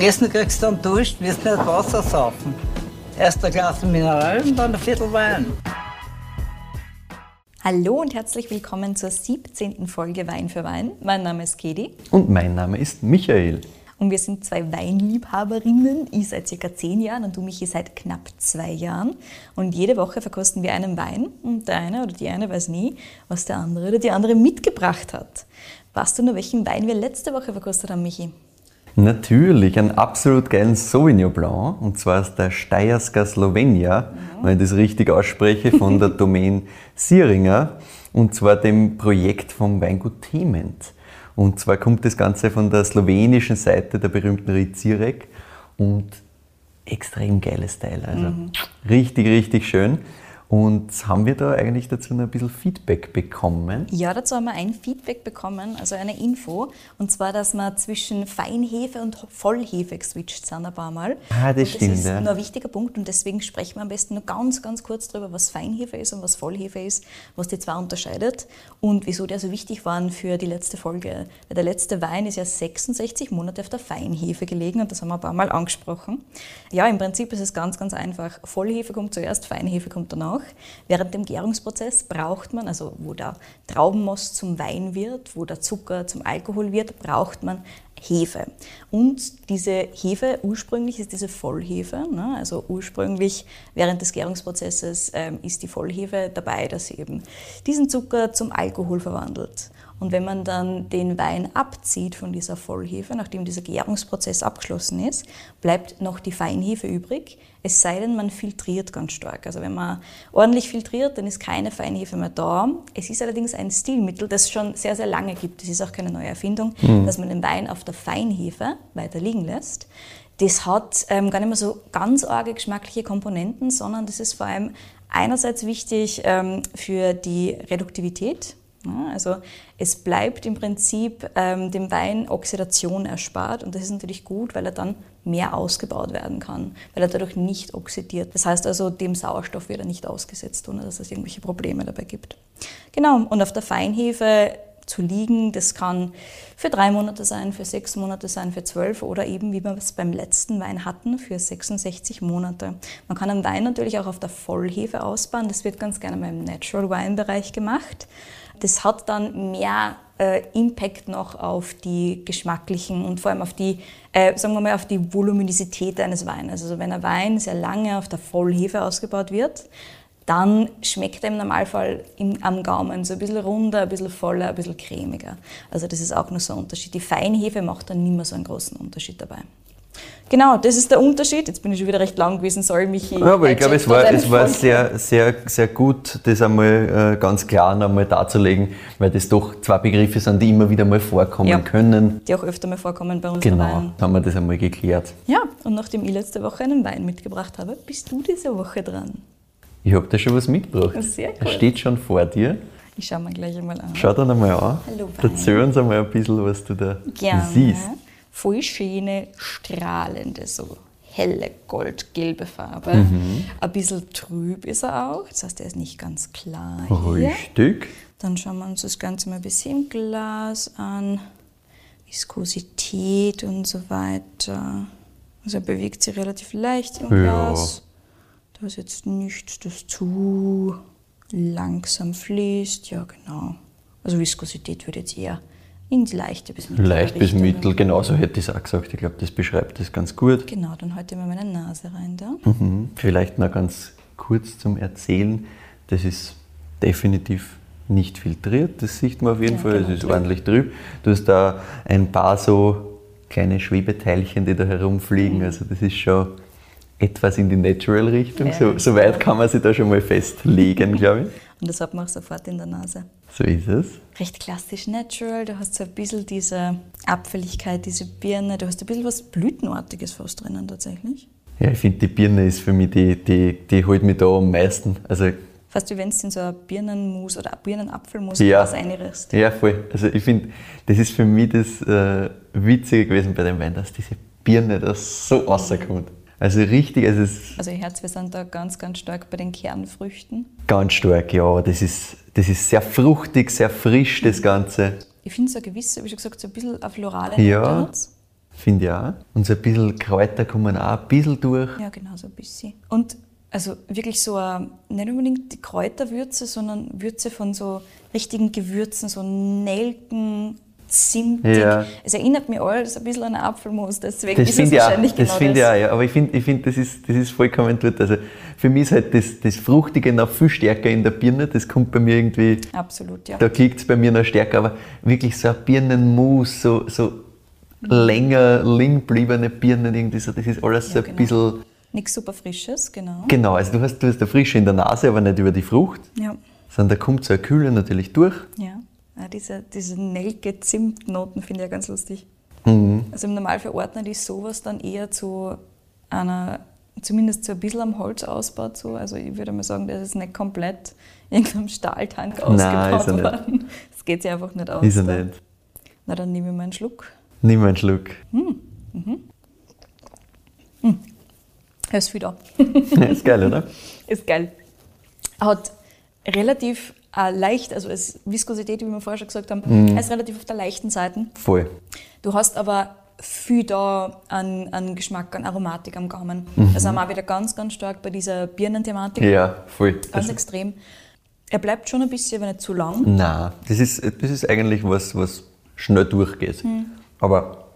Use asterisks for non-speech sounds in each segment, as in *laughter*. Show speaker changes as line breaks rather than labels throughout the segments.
Essen kriegst du einen Dusch, wirst nicht Wasser saufen. Erst ein Glas Mineral und dann ein Viertel Wein.
Hallo und herzlich willkommen zur 17. Folge Wein für Wein. Mein Name ist Kedi.
Und mein Name ist Michael.
Und wir sind zwei Weinliebhaberinnen. Ich seit circa zehn Jahren und du, Michi, seit knapp zwei Jahren. Und jede Woche verkosten wir einen Wein und der eine oder die eine weiß nie, was der andere oder die andere mitgebracht hat. Weißt du nur, welchen Wein wir letzte Woche verkostet haben, Michi?
Natürlich, einen absolut geilen Sauvignon Blanc, und zwar aus der Steierska Slowenia, mhm. wenn ich das richtig ausspreche, von der *laughs* Domain Sieringer, und zwar dem Projekt vom Weingut Thement. Und zwar kommt das Ganze von der slowenischen Seite der berühmten Rizirek und extrem geiles Teil. Also mhm. richtig, richtig schön. Und haben wir da eigentlich dazu noch ein bisschen Feedback bekommen?
Ja, dazu haben wir ein Feedback bekommen, also eine Info. Und zwar, dass wir zwischen Feinhefe und Vollhefe geswitcht sind ein paar Mal.
Ah, das, das stimmt.
Das ist
ja.
nur ein wichtiger Punkt und deswegen sprechen wir am besten nur ganz, ganz kurz darüber, was Feinhefe ist und was Vollhefe ist, was die zwei unterscheidet und wieso die so wichtig waren für die letzte Folge. Weil der letzte Wein ist ja 66 Monate auf der Feinhefe gelegen und das haben wir ein paar Mal angesprochen. Ja, im Prinzip ist es ganz, ganz einfach. Vollhefe kommt zuerst, Feinhefe kommt danach. Während dem Gärungsprozess braucht man, also wo der Traubenmost zum Wein wird, wo der Zucker zum Alkohol wird, braucht man Hefe. Und diese Hefe, ursprünglich ist diese Vollhefe, ne? also ursprünglich während des Gärungsprozesses ähm, ist die Vollhefe dabei, dass sie eben diesen Zucker zum Alkohol verwandelt. Und wenn man dann den Wein abzieht von dieser Vollhefe, nachdem dieser Gärungsprozess abgeschlossen ist, bleibt noch die Feinhefe übrig, es sei denn, man filtriert ganz stark. Also wenn man ordentlich filtriert, dann ist keine Feinhefe mehr da. Es ist allerdings ein Stilmittel, das es schon sehr, sehr lange gibt. Das ist auch keine neue Erfindung, mhm. dass man den Wein auf der Feinhefe weiter liegen lässt. Das hat ähm, gar nicht mehr so ganz arge geschmackliche Komponenten, sondern das ist vor allem einerseits wichtig ähm, für die Reduktivität also es bleibt im Prinzip ähm, dem Wein Oxidation erspart und das ist natürlich gut, weil er dann mehr ausgebaut werden kann, weil er dadurch nicht oxidiert. Das heißt also, dem Sauerstoff wird er nicht ausgesetzt, ohne dass es irgendwelche Probleme dabei gibt. Genau, und auf der Feinhefe zu liegen. Das kann für drei Monate sein, für sechs Monate sein, für zwölf oder eben, wie wir es beim letzten Wein hatten, für 66 Monate. Man kann einen Wein natürlich auch auf der Vollhefe ausbauen. Das wird ganz gerne mal im Natural Wine Bereich gemacht. Das hat dann mehr äh, Impact noch auf die geschmacklichen und vor allem auf die, äh, sagen wir mal, auf die Voluminosität eines Weines. Also wenn ein Wein sehr lange auf der Vollhefe ausgebaut wird, dann schmeckt er im Normalfall im, am Gaumen so ein bisschen runder, ein bisschen voller, ein bisschen cremiger. Also das ist auch noch so ein Unterschied. Die Feinhefe macht dann nicht mehr so einen großen Unterschied dabei. Genau, das ist der Unterschied. Jetzt bin ich schon wieder recht lang gewesen, soll mich
Ja, aber ich glaube, es war, es war sehr, sehr, sehr gut, das einmal äh, ganz klar einmal darzulegen, weil das doch zwei Begriffe sind, die immer wieder mal vorkommen ja, können.
Die auch öfter mal vorkommen bei uns.
Genau, Wein. haben wir das einmal geklärt.
Ja, und nachdem ich letzte Woche einen Wein mitgebracht habe, bist du diese Woche dran.
Ich habe da schon was mitgebracht.
Sehr gut.
Er steht schon vor dir.
Ich schaue mir gleich einmal an.
Schau dann einmal an.
Hallo, Wein.
Erzähl uns einmal ein bisschen, was du da
Gerne.
siehst
voll schöne, strahlende, so helle goldgelbe Farbe. Mhm. Ein bisschen trüb ist er auch, das heißt, er ist nicht ganz klar.
Richtig.
Dann schauen wir uns das Ganze mal ein bisschen im Glas an. Viskosität und so weiter. Also er bewegt sich relativ leicht im Glas. Ja. Da ist jetzt nichts, das zu langsam fließt. Ja, genau. Also Viskosität würde jetzt eher ins leichte bis mittel.
Leicht bis mittel, genauso hätte ich es auch gesagt. Ich glaube, das beschreibt das ganz gut.
Genau, dann halte ich mal meine Nase rein da.
Mhm. Vielleicht noch ganz kurz zum Erzählen. Das ist definitiv nicht filtriert, das sieht man auf jeden ja, Fall. Genau. Es ist ordentlich trüb. Du hast da ein paar so kleine Schwebeteilchen, die da herumfliegen. Mhm. Also das ist schon etwas in die Natural-Richtung. Ja, so, so weit kann man sich da schon mal festlegen, *laughs* glaube ich.
Und das hat man auch sofort in der Nase.
So ist es.
Recht klassisch natural. Du hast so ein bisschen diese Abfälligkeit, diese Birne. Du hast ein bisschen was Blütenartiges fast drinnen tatsächlich.
Ja, ich finde, die Birne ist für mich die, die, die holt mich da am meisten. Also,
Fast wie wenn es in so ein Birnenmus oder Birnenapfelmus
ja,
was einrührst.
Ja, voll. Also ich finde, das ist für mich das äh, Witzige gewesen bei dem Wein, dass diese Birne da so rauskommt. Also richtig, also es
Also Herz, wir sind da ganz, ganz stark bei den Kernfrüchten.
Ganz stark, ja. Das ist, das ist sehr fruchtig, sehr frisch, das Ganze.
Ich finde so ein gewisses, wie schon gesagt, so ein bisschen eine florale
Ja, Finde ich auch. Und so ein bisschen Kräuter kommen auch ein bisschen durch.
Ja, genau, so ein bisschen. Und also wirklich so eine, nicht unbedingt die Kräuterwürze, sondern Würze von so richtigen Gewürzen, so Nelken, zimtig.
Ja.
Es erinnert mich alles ein bisschen an Apfelmus, deswegen
Das
ist es
finde ich auch,
wahrscheinlich
das
genau
finde ich
das.
auch, ja. Aber ich finde, ich find, das, ist, das ist vollkommen dort. Also für mich ist halt das, das Fruchtige noch viel stärker in der Birne. Das kommt bei mir irgendwie,
Absolut, ja.
da kickt es bei mir noch stärker. Aber wirklich so ein Birnenmus, so, so länger liegen gebliebene Birnen, irgendwie so, das ist alles so
Ja,
ein
genau.
bisschen.
Nichts super Frisches, genau.
Genau, also du hast, du hast eine Frische in der Nase, aber nicht über die Frucht,
Ja,
sondern da kommt so eine Kühle natürlich durch.
ja. Ja diese, diese Nelke-Zimtnoten finde ich ja ganz lustig.
Mhm.
Also im Normalfall ordnet ich sowas dann eher zu einer, zumindest so ein bisschen am Holz ausbaut. So. Also ich würde mal sagen, das ist nicht komplett *laughs* in irgendeinem Stahltank
Nein,
ausgebaut
ist er nicht.
worden. Das geht sich einfach nicht aus.
Ist er nicht.
Na, dann nehme ich mal einen Schluck.
Nimm einen Schluck.
Er ist viel da.
ist geil, oder? *laughs*
Ist geil. Hat relativ äh, leicht, also als Viskosität, wie wir vorher schon gesagt haben,
Mhm.
ist relativ auf der leichten Seite.
Voll.
Du hast aber viel da an, an Geschmack, an Aromatik am Gaumen.
Mhm.
Da sind wir auch wieder ganz, ganz stark bei dieser Birnenthematik.
Ja, voll.
Ganz
Also,
extrem. Er bleibt schon ein bisschen, aber nicht zu lang.
Nein, das ist, das ist eigentlich was, was schnell durchgeht.
Hm.
Aber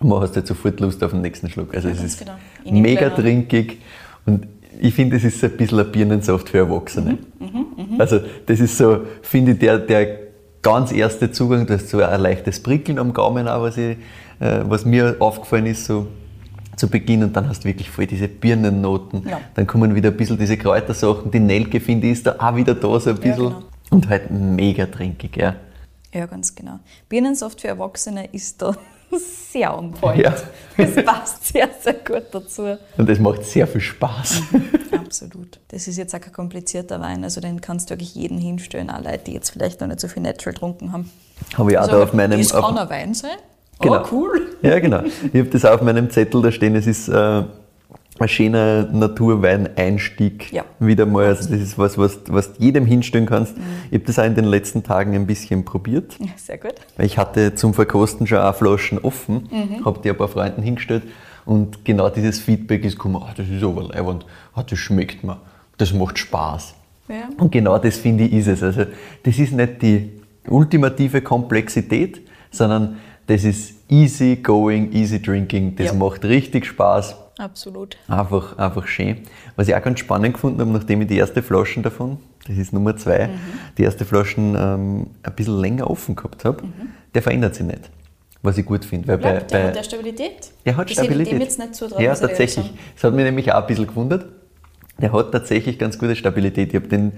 man hast jetzt sofort Lust auf den nächsten Schluck. Also
Ja,
es ist
genau.
Mega trinkig und ich finde, es ist ein bisschen ein Birnensaft für Erwachsene.
Mhm,
Also das ist so, finde ich, der, der ganz erste Zugang, du hast so ein leichtes Prickeln am Gaumen auch, was, ich, äh, was mir aufgefallen ist, so zu Beginn und dann hast du wirklich voll diese Birnennoten.
Ja.
Dann kommen wieder ein bisschen diese Kräutersachen. Die Nelke, finde ich, ist da auch wieder da so ein bisschen.
genau.
Und halt mega trinkig, ja.
Ja, ganz genau. Birnensaft für Erwachsene ist da sehr on point.
Ja.
Das passt sehr, sehr gut dazu.
Und das macht sehr viel Spaß.
Absolut. Das ist jetzt auch kein komplizierter Wein, also den kannst du wirklich jeden hinstellen, auch Leute, die jetzt vielleicht noch nicht so viel Natural getrunken haben.
Habe ich auch
Also,
da auf meinem.
das kann ein Wein sein.
Genau.
Oh, cool.
Ja, genau. Ich habe das auch auf meinem Zettel da stehen. Es ist äh, ein schöner Naturweineinstieg.
Ja.
Wieder mal. Also das ist was, was, was du jedem hinstellen kannst.
Mhm.
Ich habe das auch in den letzten Tagen ein bisschen probiert.
Ja, sehr gut.
Weil Ich hatte zum Verkosten schon auch Flaschen offen,
Mhm.
habe die ein paar Freunden hingestellt und genau dieses Feedback ist gekommen, ah, das ist aber leibend, ah, das schmeckt mir, das macht Spaß.
Ja.
Und genau das finde ich ist es. Also das ist nicht die ultimative Komplexität, sondern das ist easy going, easy drinking, das
Ja.
macht richtig Spaß.
Absolut.
Einfach, einfach schön. Was ich auch ganz spannend gefunden habe, nachdem ich die erste Flaschen davon, das ist Nummer zwei,
Mhm.
die erste Flaschen ähm, ein bisschen länger offen gehabt habe, der verändert sich nicht. Was ich gut finde. Weil bei,
Mhm. Der
bei,
hat der Stabilität?
der hat
das
Stabilität.
dem jetzt nicht zutrauen,
ja, tatsächlich. Das hat mich nämlich auch ein bisschen gewundert. Der hat tatsächlich ganz gute Stabilität. Ich habe den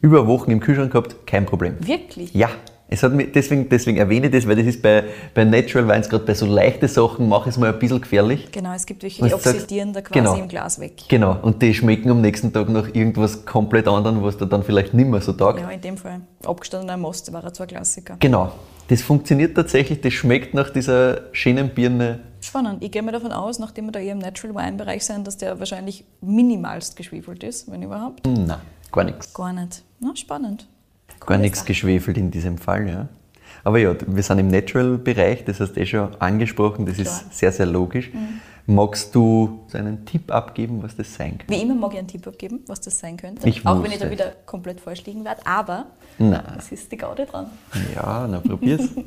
über Wochen im Kühlschrank gehabt, kein Problem.
Wirklich?
Ja, es hat mich, deswegen, deswegen erwähne ich das, weil das ist bei, bei Natural Wines, gerade bei so leichten Sachen, mache ich es mal ein bisschen gefährlich.
Genau, es gibt welche, die oxidieren da quasi
genau.
im Glas weg.
Genau, und die schmecken am nächsten Tag nach irgendwas komplett anderem, was dir dann vielleicht nicht mehr so taugt.
Ja, in dem Fall. Abgestandener Most war er zwar Klassiker.
Genau, das funktioniert tatsächlich, das schmeckt nach dieser schönen Birne.
Spannend. Ich gehe mal davon aus, nachdem wir da eher im Natural Wine Bereich sind, dass der wahrscheinlich minimalst geschwefelt ist, wenn überhaupt.
Nein, gar nichts.
Gar nicht. Na, spannend.
Gar nichts
Sache.
geschwefelt in diesem Fall, ja. Aber ja, wir sind im Natural-Bereich, das hast du eh schon angesprochen, das
Klar.
ist sehr, sehr logisch. Magst du so einen Tipp abgeben, was das sein könnte?
Wie immer mag ich einen Tipp abgeben, was das sein könnte.
Ich
Auch wenn ich da wieder komplett falsch liegen werde. Aber es ist die Gaude dran.
Ja, na probier's. *laughs*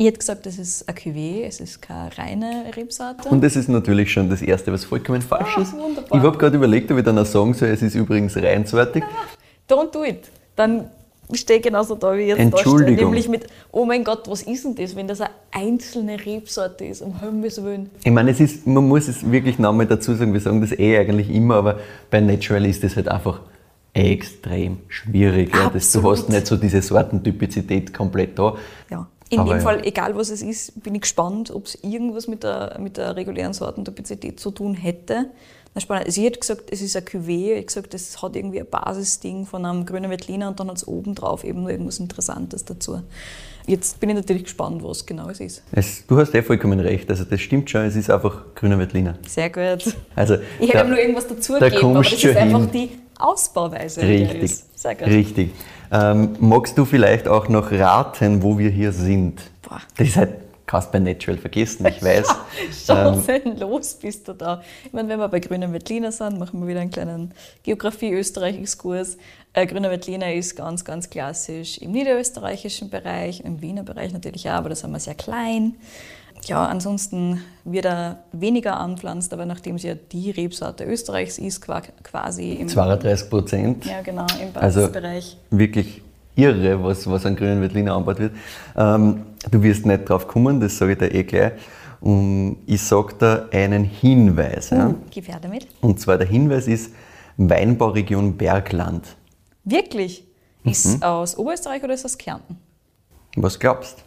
Ich hätte gesagt, das ist ein Cuvée, es ist keine reine Rebsorte.
Und das ist natürlich schon das Erste, was vollkommen falsch
Ah,
ist.
wunderbar.
Ich habe gerade überlegt, ob ich dann auch sagen soll, es ist übrigens reinsortig.
Don't do it. Dann stehe genauso da wie jetzt
Entschuldigung.
da stehe. Nämlich mit, oh mein Gott, was ist denn das, wenn das eine einzelne Rebsorte ist, um Himmels Willen.
Ich meine, es ist, man muss es wirklich nochmal dazu sagen, wir sagen das eh eigentlich immer, aber bei Natural ist das halt einfach extrem schwierig. Ja. Das, du hast nicht so diese Sortentypizität komplett da.
Ja. In
Aber
dem
ja.
Fall, egal was es ist, bin ich gespannt, ob es irgendwas mit der, mit der regulären Sortentopizität zu tun hätte. Spannend. Also ich hätte gesagt, es ist ein Cuvée, ich hätte gesagt, es hat irgendwie ein Basisding von einem grünen Veltliner und dann hat es oben drauf eben noch irgendwas Interessantes dazu. Jetzt bin ich natürlich gespannt, was genau es ist.
Es, du hast eh vollkommen recht, also das stimmt schon, es ist einfach grüner Veltliner.
Sehr gut.
Also,
Ich hätte nur irgendwas dazu
da
gegeben, aber das ist
schon
einfach
hin.
die Ausbauweise.
Richtig.
Sehr gut.
richtig. Ähm, magst du vielleicht auch noch raten, wo wir hier sind?
Boah.
Das ist halt kannst bei Natural vergessen, ich *laughs* weiß.
Chancenlos ähm, bist du da. Ich meine, wenn wir bei Grüner Veltliner sind, machen wir wieder einen kleinen Geografie-Österreich-Exkurs. Äh, Grüner Veltliner ist ganz, ganz klassisch im niederösterreichischen Bereich, im Wiener Bereich natürlich auch, aber da sind wir sehr klein. Ja, ansonsten wird er weniger anpflanzt, aber nachdem es ja die Rebsorte Österreichs ist, quasi
im 32 Prozent.
Ja, genau, im
also
Basisbereich.
Also wirklich irre, was, was an grünen Veltliner angebaut wird. Ähm, du wirst nicht drauf kommen, das sage ich dir eh gleich. Und ich sage da einen Hinweis.
Ja. Gib her damit.
Und zwar der Hinweis ist Weinbauregion Bergland.
Wirklich? Ist mhm. aus Oberösterreich oder ist aus Kärnten?
Was glaubst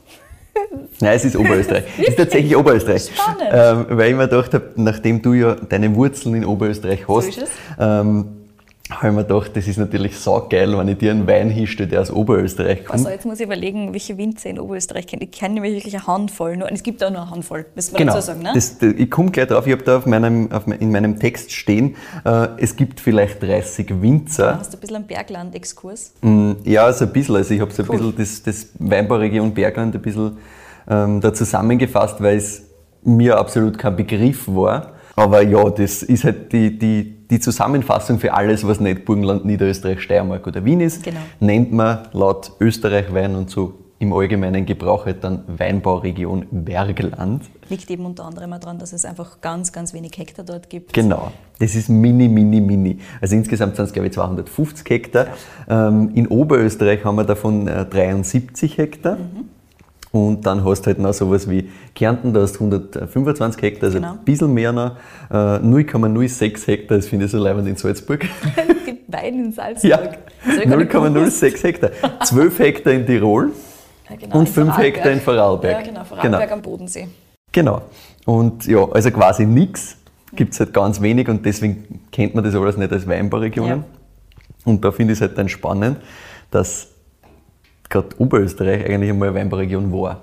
*laughs* Nein, es ist Oberösterreich. es ist tatsächlich Oberösterreich.
Spannend.
Ähm, weil ich mir gedacht habe, nachdem du ja deine Wurzeln in Oberösterreich hast, so ähm, habe ich mir gedacht, das ist natürlich saugeil, wenn ich dir einen Wein hinstelle, der aus Oberösterreich kommt.
Also jetzt muss ich überlegen, welche Winzer in Oberösterreich kenne. Ich kenne nämlich wirklich eine Handvoll. Nur, es gibt auch nur eine Handvoll, müssen wir
genau.
dazu sagen. Ne?
Das, ich komme gleich drauf, ich habe da auf meinem, auf, in meinem Text stehen, äh, es gibt vielleicht 30 Winzer.
Ja, hast du ein bisschen einen Bergland-Exkurs?
Mm, ja, so ein bisschen. Also ich habe so cool. ein bisschen das, das Weinbauregion Bergland ein bisschen ähm, da zusammengefasst, weil es mir absolut kein Begriff war. Aber ja, das ist halt die, die, die Zusammenfassung für alles, was nicht Burgenland, Niederösterreich, Steiermark oder Wien ist.
Genau.
Nennt man laut Österreich Wein und so im allgemeinen Gebrauch halt dann Weinbauregion Bergland.
Liegt eben unter anderem daran, dass es einfach ganz, ganz wenig Hektar dort gibt.
Genau, das ist mini, mini, mini. Also insgesamt sind es, glaube ich, 250 Hektar. Ja. Ähm, in Oberösterreich haben wir davon 73 äh, Hektar. Mhm. Und dann hast du halt noch sowas wie Kärnten, da hast du 125 Hektar, also genau. ein bisschen mehr noch. 0,06 äh, Hektar, das finde ich so leibend in Salzburg. *laughs*
Es gibt Wein in Salzburg.
Ja, 0,06 Hektar. 12 Hektar in Tirol ja, genau, und 5 Hektar in Vorarlberg.
Ja, genau, Vorarlberg genau. am Bodensee.
Genau. Und ja, also quasi nichts gibt es halt ganz wenig und deswegen kennt man das alles nicht als Weinbauregionen. Ja. Und da finde ich es halt dann spannend, dass gerade Oberösterreich eigentlich einmal eine Weinbauregion war.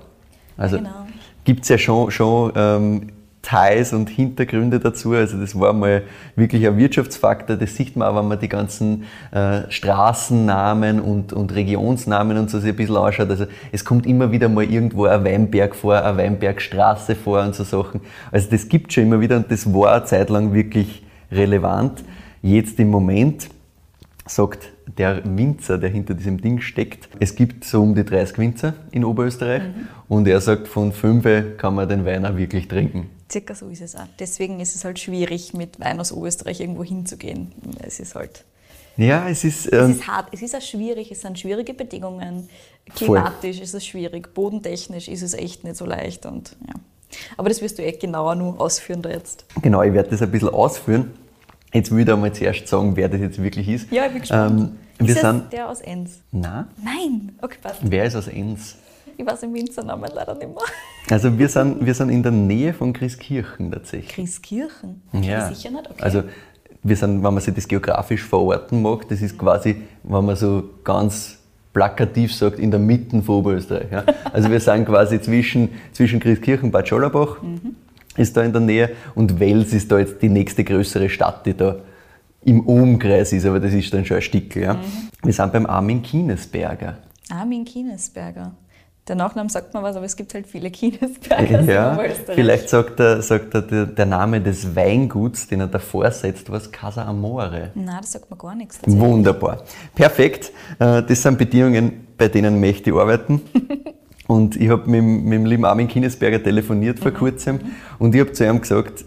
Also genau. gibt es ja schon, schon ähm, Details und Hintergründe dazu. Also das war mal wirklich ein Wirtschaftsfaktor. Das sieht man auch, wenn man die ganzen äh, Straßennamen und, und Regionsnamen und so sich ein bisschen anschaut. Also es kommt immer wieder mal irgendwo ein Weinberg vor, eine Weinbergstraße vor und so Sachen. Also das gibt schon immer wieder und das war eine Zeit lang wirklich relevant. Jetzt im Moment sagt der Winzer, der hinter diesem Ding steckt, es gibt so um die 30 Winzer in Oberösterreich mhm. und er sagt, von fünf kann man den Wein auch wirklich trinken.
Circa so ist es auch. Deswegen ist es halt schwierig, mit Wein aus Oberösterreich irgendwo hinzugehen. Es ist halt.
Ja, es ist.
Ähm, es ist hart, es ist auch schwierig, es sind schwierige Bedingungen. Klimatisch voll. ist es schwierig, bodentechnisch ist es echt nicht so leicht und ja. Aber das wirst du echt genauer nur ausführen da jetzt.
Genau, ich werde das ein bisschen ausführen. Jetzt würde ich einmal zuerst sagen, wer das jetzt wirklich ist.
Ja, ich bin gespannt. Ähm, ist
sind,
der aus Enns?
Nein.
Nein? Okay, passt.
Wer ist aus Enns?
Ich weiß den Winzernamen leider nicht mehr.
Also wir sind, wir sind in der Nähe von Christkirchen tatsächlich.
Christkirchen?
Ja.
Sicher nicht? Okay.
Also wir sind, wenn man sich das geografisch verorten mag, das ist quasi, wenn man so ganz plakativ sagt, in der Mitte von Oberösterreich. Ja. Also wir sind quasi zwischen, zwischen Christkirchen und Bad Schollerbach. Mhm ist da in der Nähe und Wels ist da jetzt die nächste größere Stadt, die da im Umkreis ist, aber das ist dann schon ein Stickel. Ja. Mhm. Wir sind beim Armin Kinesberger.
Armin Kinesberger. Der Nachname sagt man was, aber es gibt halt viele Kinesberger. *laughs*
Ja, vielleicht sagt, er, sagt er der, der, Name des Weinguts, den er davor setzt, was Casa Amore.
Nein, das sagt man gar nichts.
Wunderbar. Perfekt. Äh, das sind Bedingungen, bei denen möchte ich arbeiten. *laughs* Und ich habe mit, mit dem lieben Armin Kinesberger telefoniert vor mhm. kurzem und ich habe zu ihm gesagt,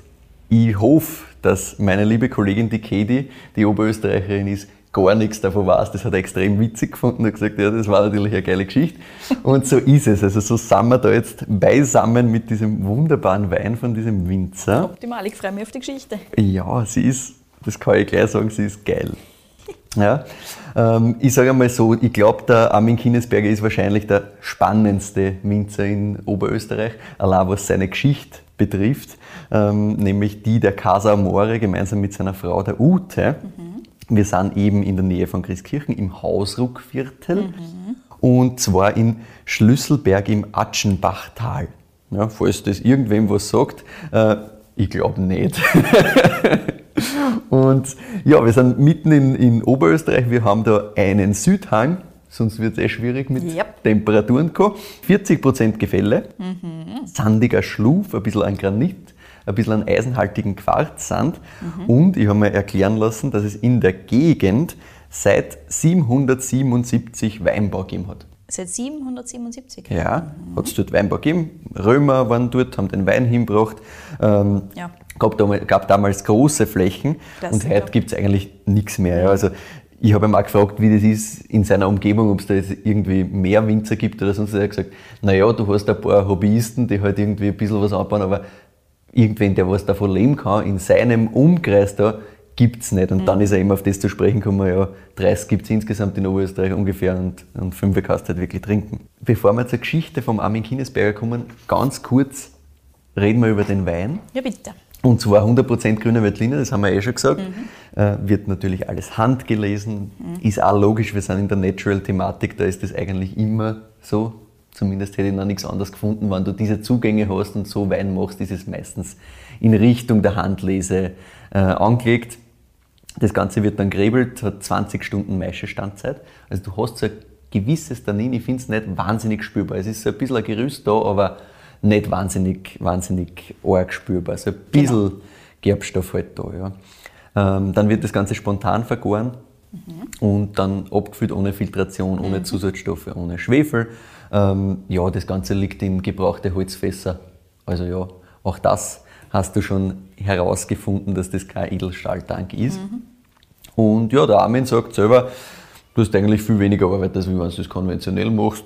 ich hoffe, dass meine liebe Kollegin die Katie, die Oberösterreicherin ist, gar nichts davon weiß. Das hat er extrem witzig gefunden und gesagt, ja, das war natürlich eine geile Geschichte. *laughs* Und so ist es. Also so sind wir da jetzt beisammen mit diesem wunderbaren Wein von diesem Winzer.
Optimal, ich freue mich auf die Geschichte.
Ja, sie ist, das kann ich gleich sagen, sie ist geil. *laughs* Ja, ähm, ich sage einmal so, ich glaube, der Armin Kinesberger ist wahrscheinlich der spannendste Winzer in Oberösterreich, allein was seine Geschichte betrifft, ähm, nämlich die der Casa Amore gemeinsam mit seiner Frau, der Ute. Mhm. Wir sind eben in der Nähe von Christkirchen im Hausruckviertel mhm. und zwar in Schlüsselberg im Atschenbachtal. Ja, falls das irgendwem was sagt, äh, ich glaube nicht. *laughs* Und ja, wir sind mitten in, in Oberösterreich. Wir haben da einen Südhang, sonst wird es eh schwierig mit
Yep.
Temperaturen. Co. 40% Gefälle, sandiger Schluf, ein bisschen an Granit, ein bisschen an eisenhaltigen Quarzsand. Und ich habe mir erklären lassen, dass es in der Gegend seit 777 Weinbau gegeben hat.
Seit 777.
Ja, hat es dort Weinbau gegeben. Römer waren dort, haben den Wein hingebracht. Ähm,
Ja.
gab, damals, gab damals große Flächen und
Klassiker.
heute gibt es eigentlich nichts mehr. Ja. Also ich habe ihn auch gefragt, wie das ist in seiner Umgebung, ob es da jetzt irgendwie mehr Winzer gibt oder sonst. Er hat gesagt, naja, du hast ein paar Hobbyisten, die halt irgendwie ein bisschen was anbauen, aber irgendwen, der was davon leben kann, in seinem Umkreis da, gibt es nicht. Und dann ist er eben auf das zu sprechen gekommen, ja, 30 gibt es insgesamt in Oberösterreich ungefähr und, und 5 kannst du halt wirklich trinken. Bevor wir zur Geschichte vom Armin Kinesberger kommen, ganz kurz reden wir über den Wein.
Ja, bitte.
Und zwar 100% grüne Veltliner, das haben wir eh schon gesagt. Äh, wird natürlich alles handgelesen. Ist auch logisch, wir sind in der Natural-Thematik, da ist das eigentlich immer so. Zumindest hätte ich noch nichts anderes gefunden. Wenn du diese Zugänge hast und so Wein machst, ist es meistens in Richtung der Handlese äh, angelegt. Das Ganze wird dann gerebelt, hat 20 Stunden Maischestandzeit. Also du hast so ein gewisses Tannin, ich finde es nicht wahnsinnig spürbar. Es ist so ein bisschen ein Gerüst da, aber nicht wahnsinnig, wahnsinnig arg spürbar. Also ein bisschen Gerbstoff halt da. Ja. Ähm, dann wird das Ganze spontan vergoren und dann abgefüllt ohne Filtration, ohne Zusatzstoffe, ohne Schwefel. Ähm, ja, das Ganze liegt in gebrauchte Holzfässer. Also ja, auch das hast du schon herausgefunden, dass das kein Edelstahltank ist. Und ja, der Armin sagt selber, du hast eigentlich viel weniger Arbeit, als wenn du das konventionell machst.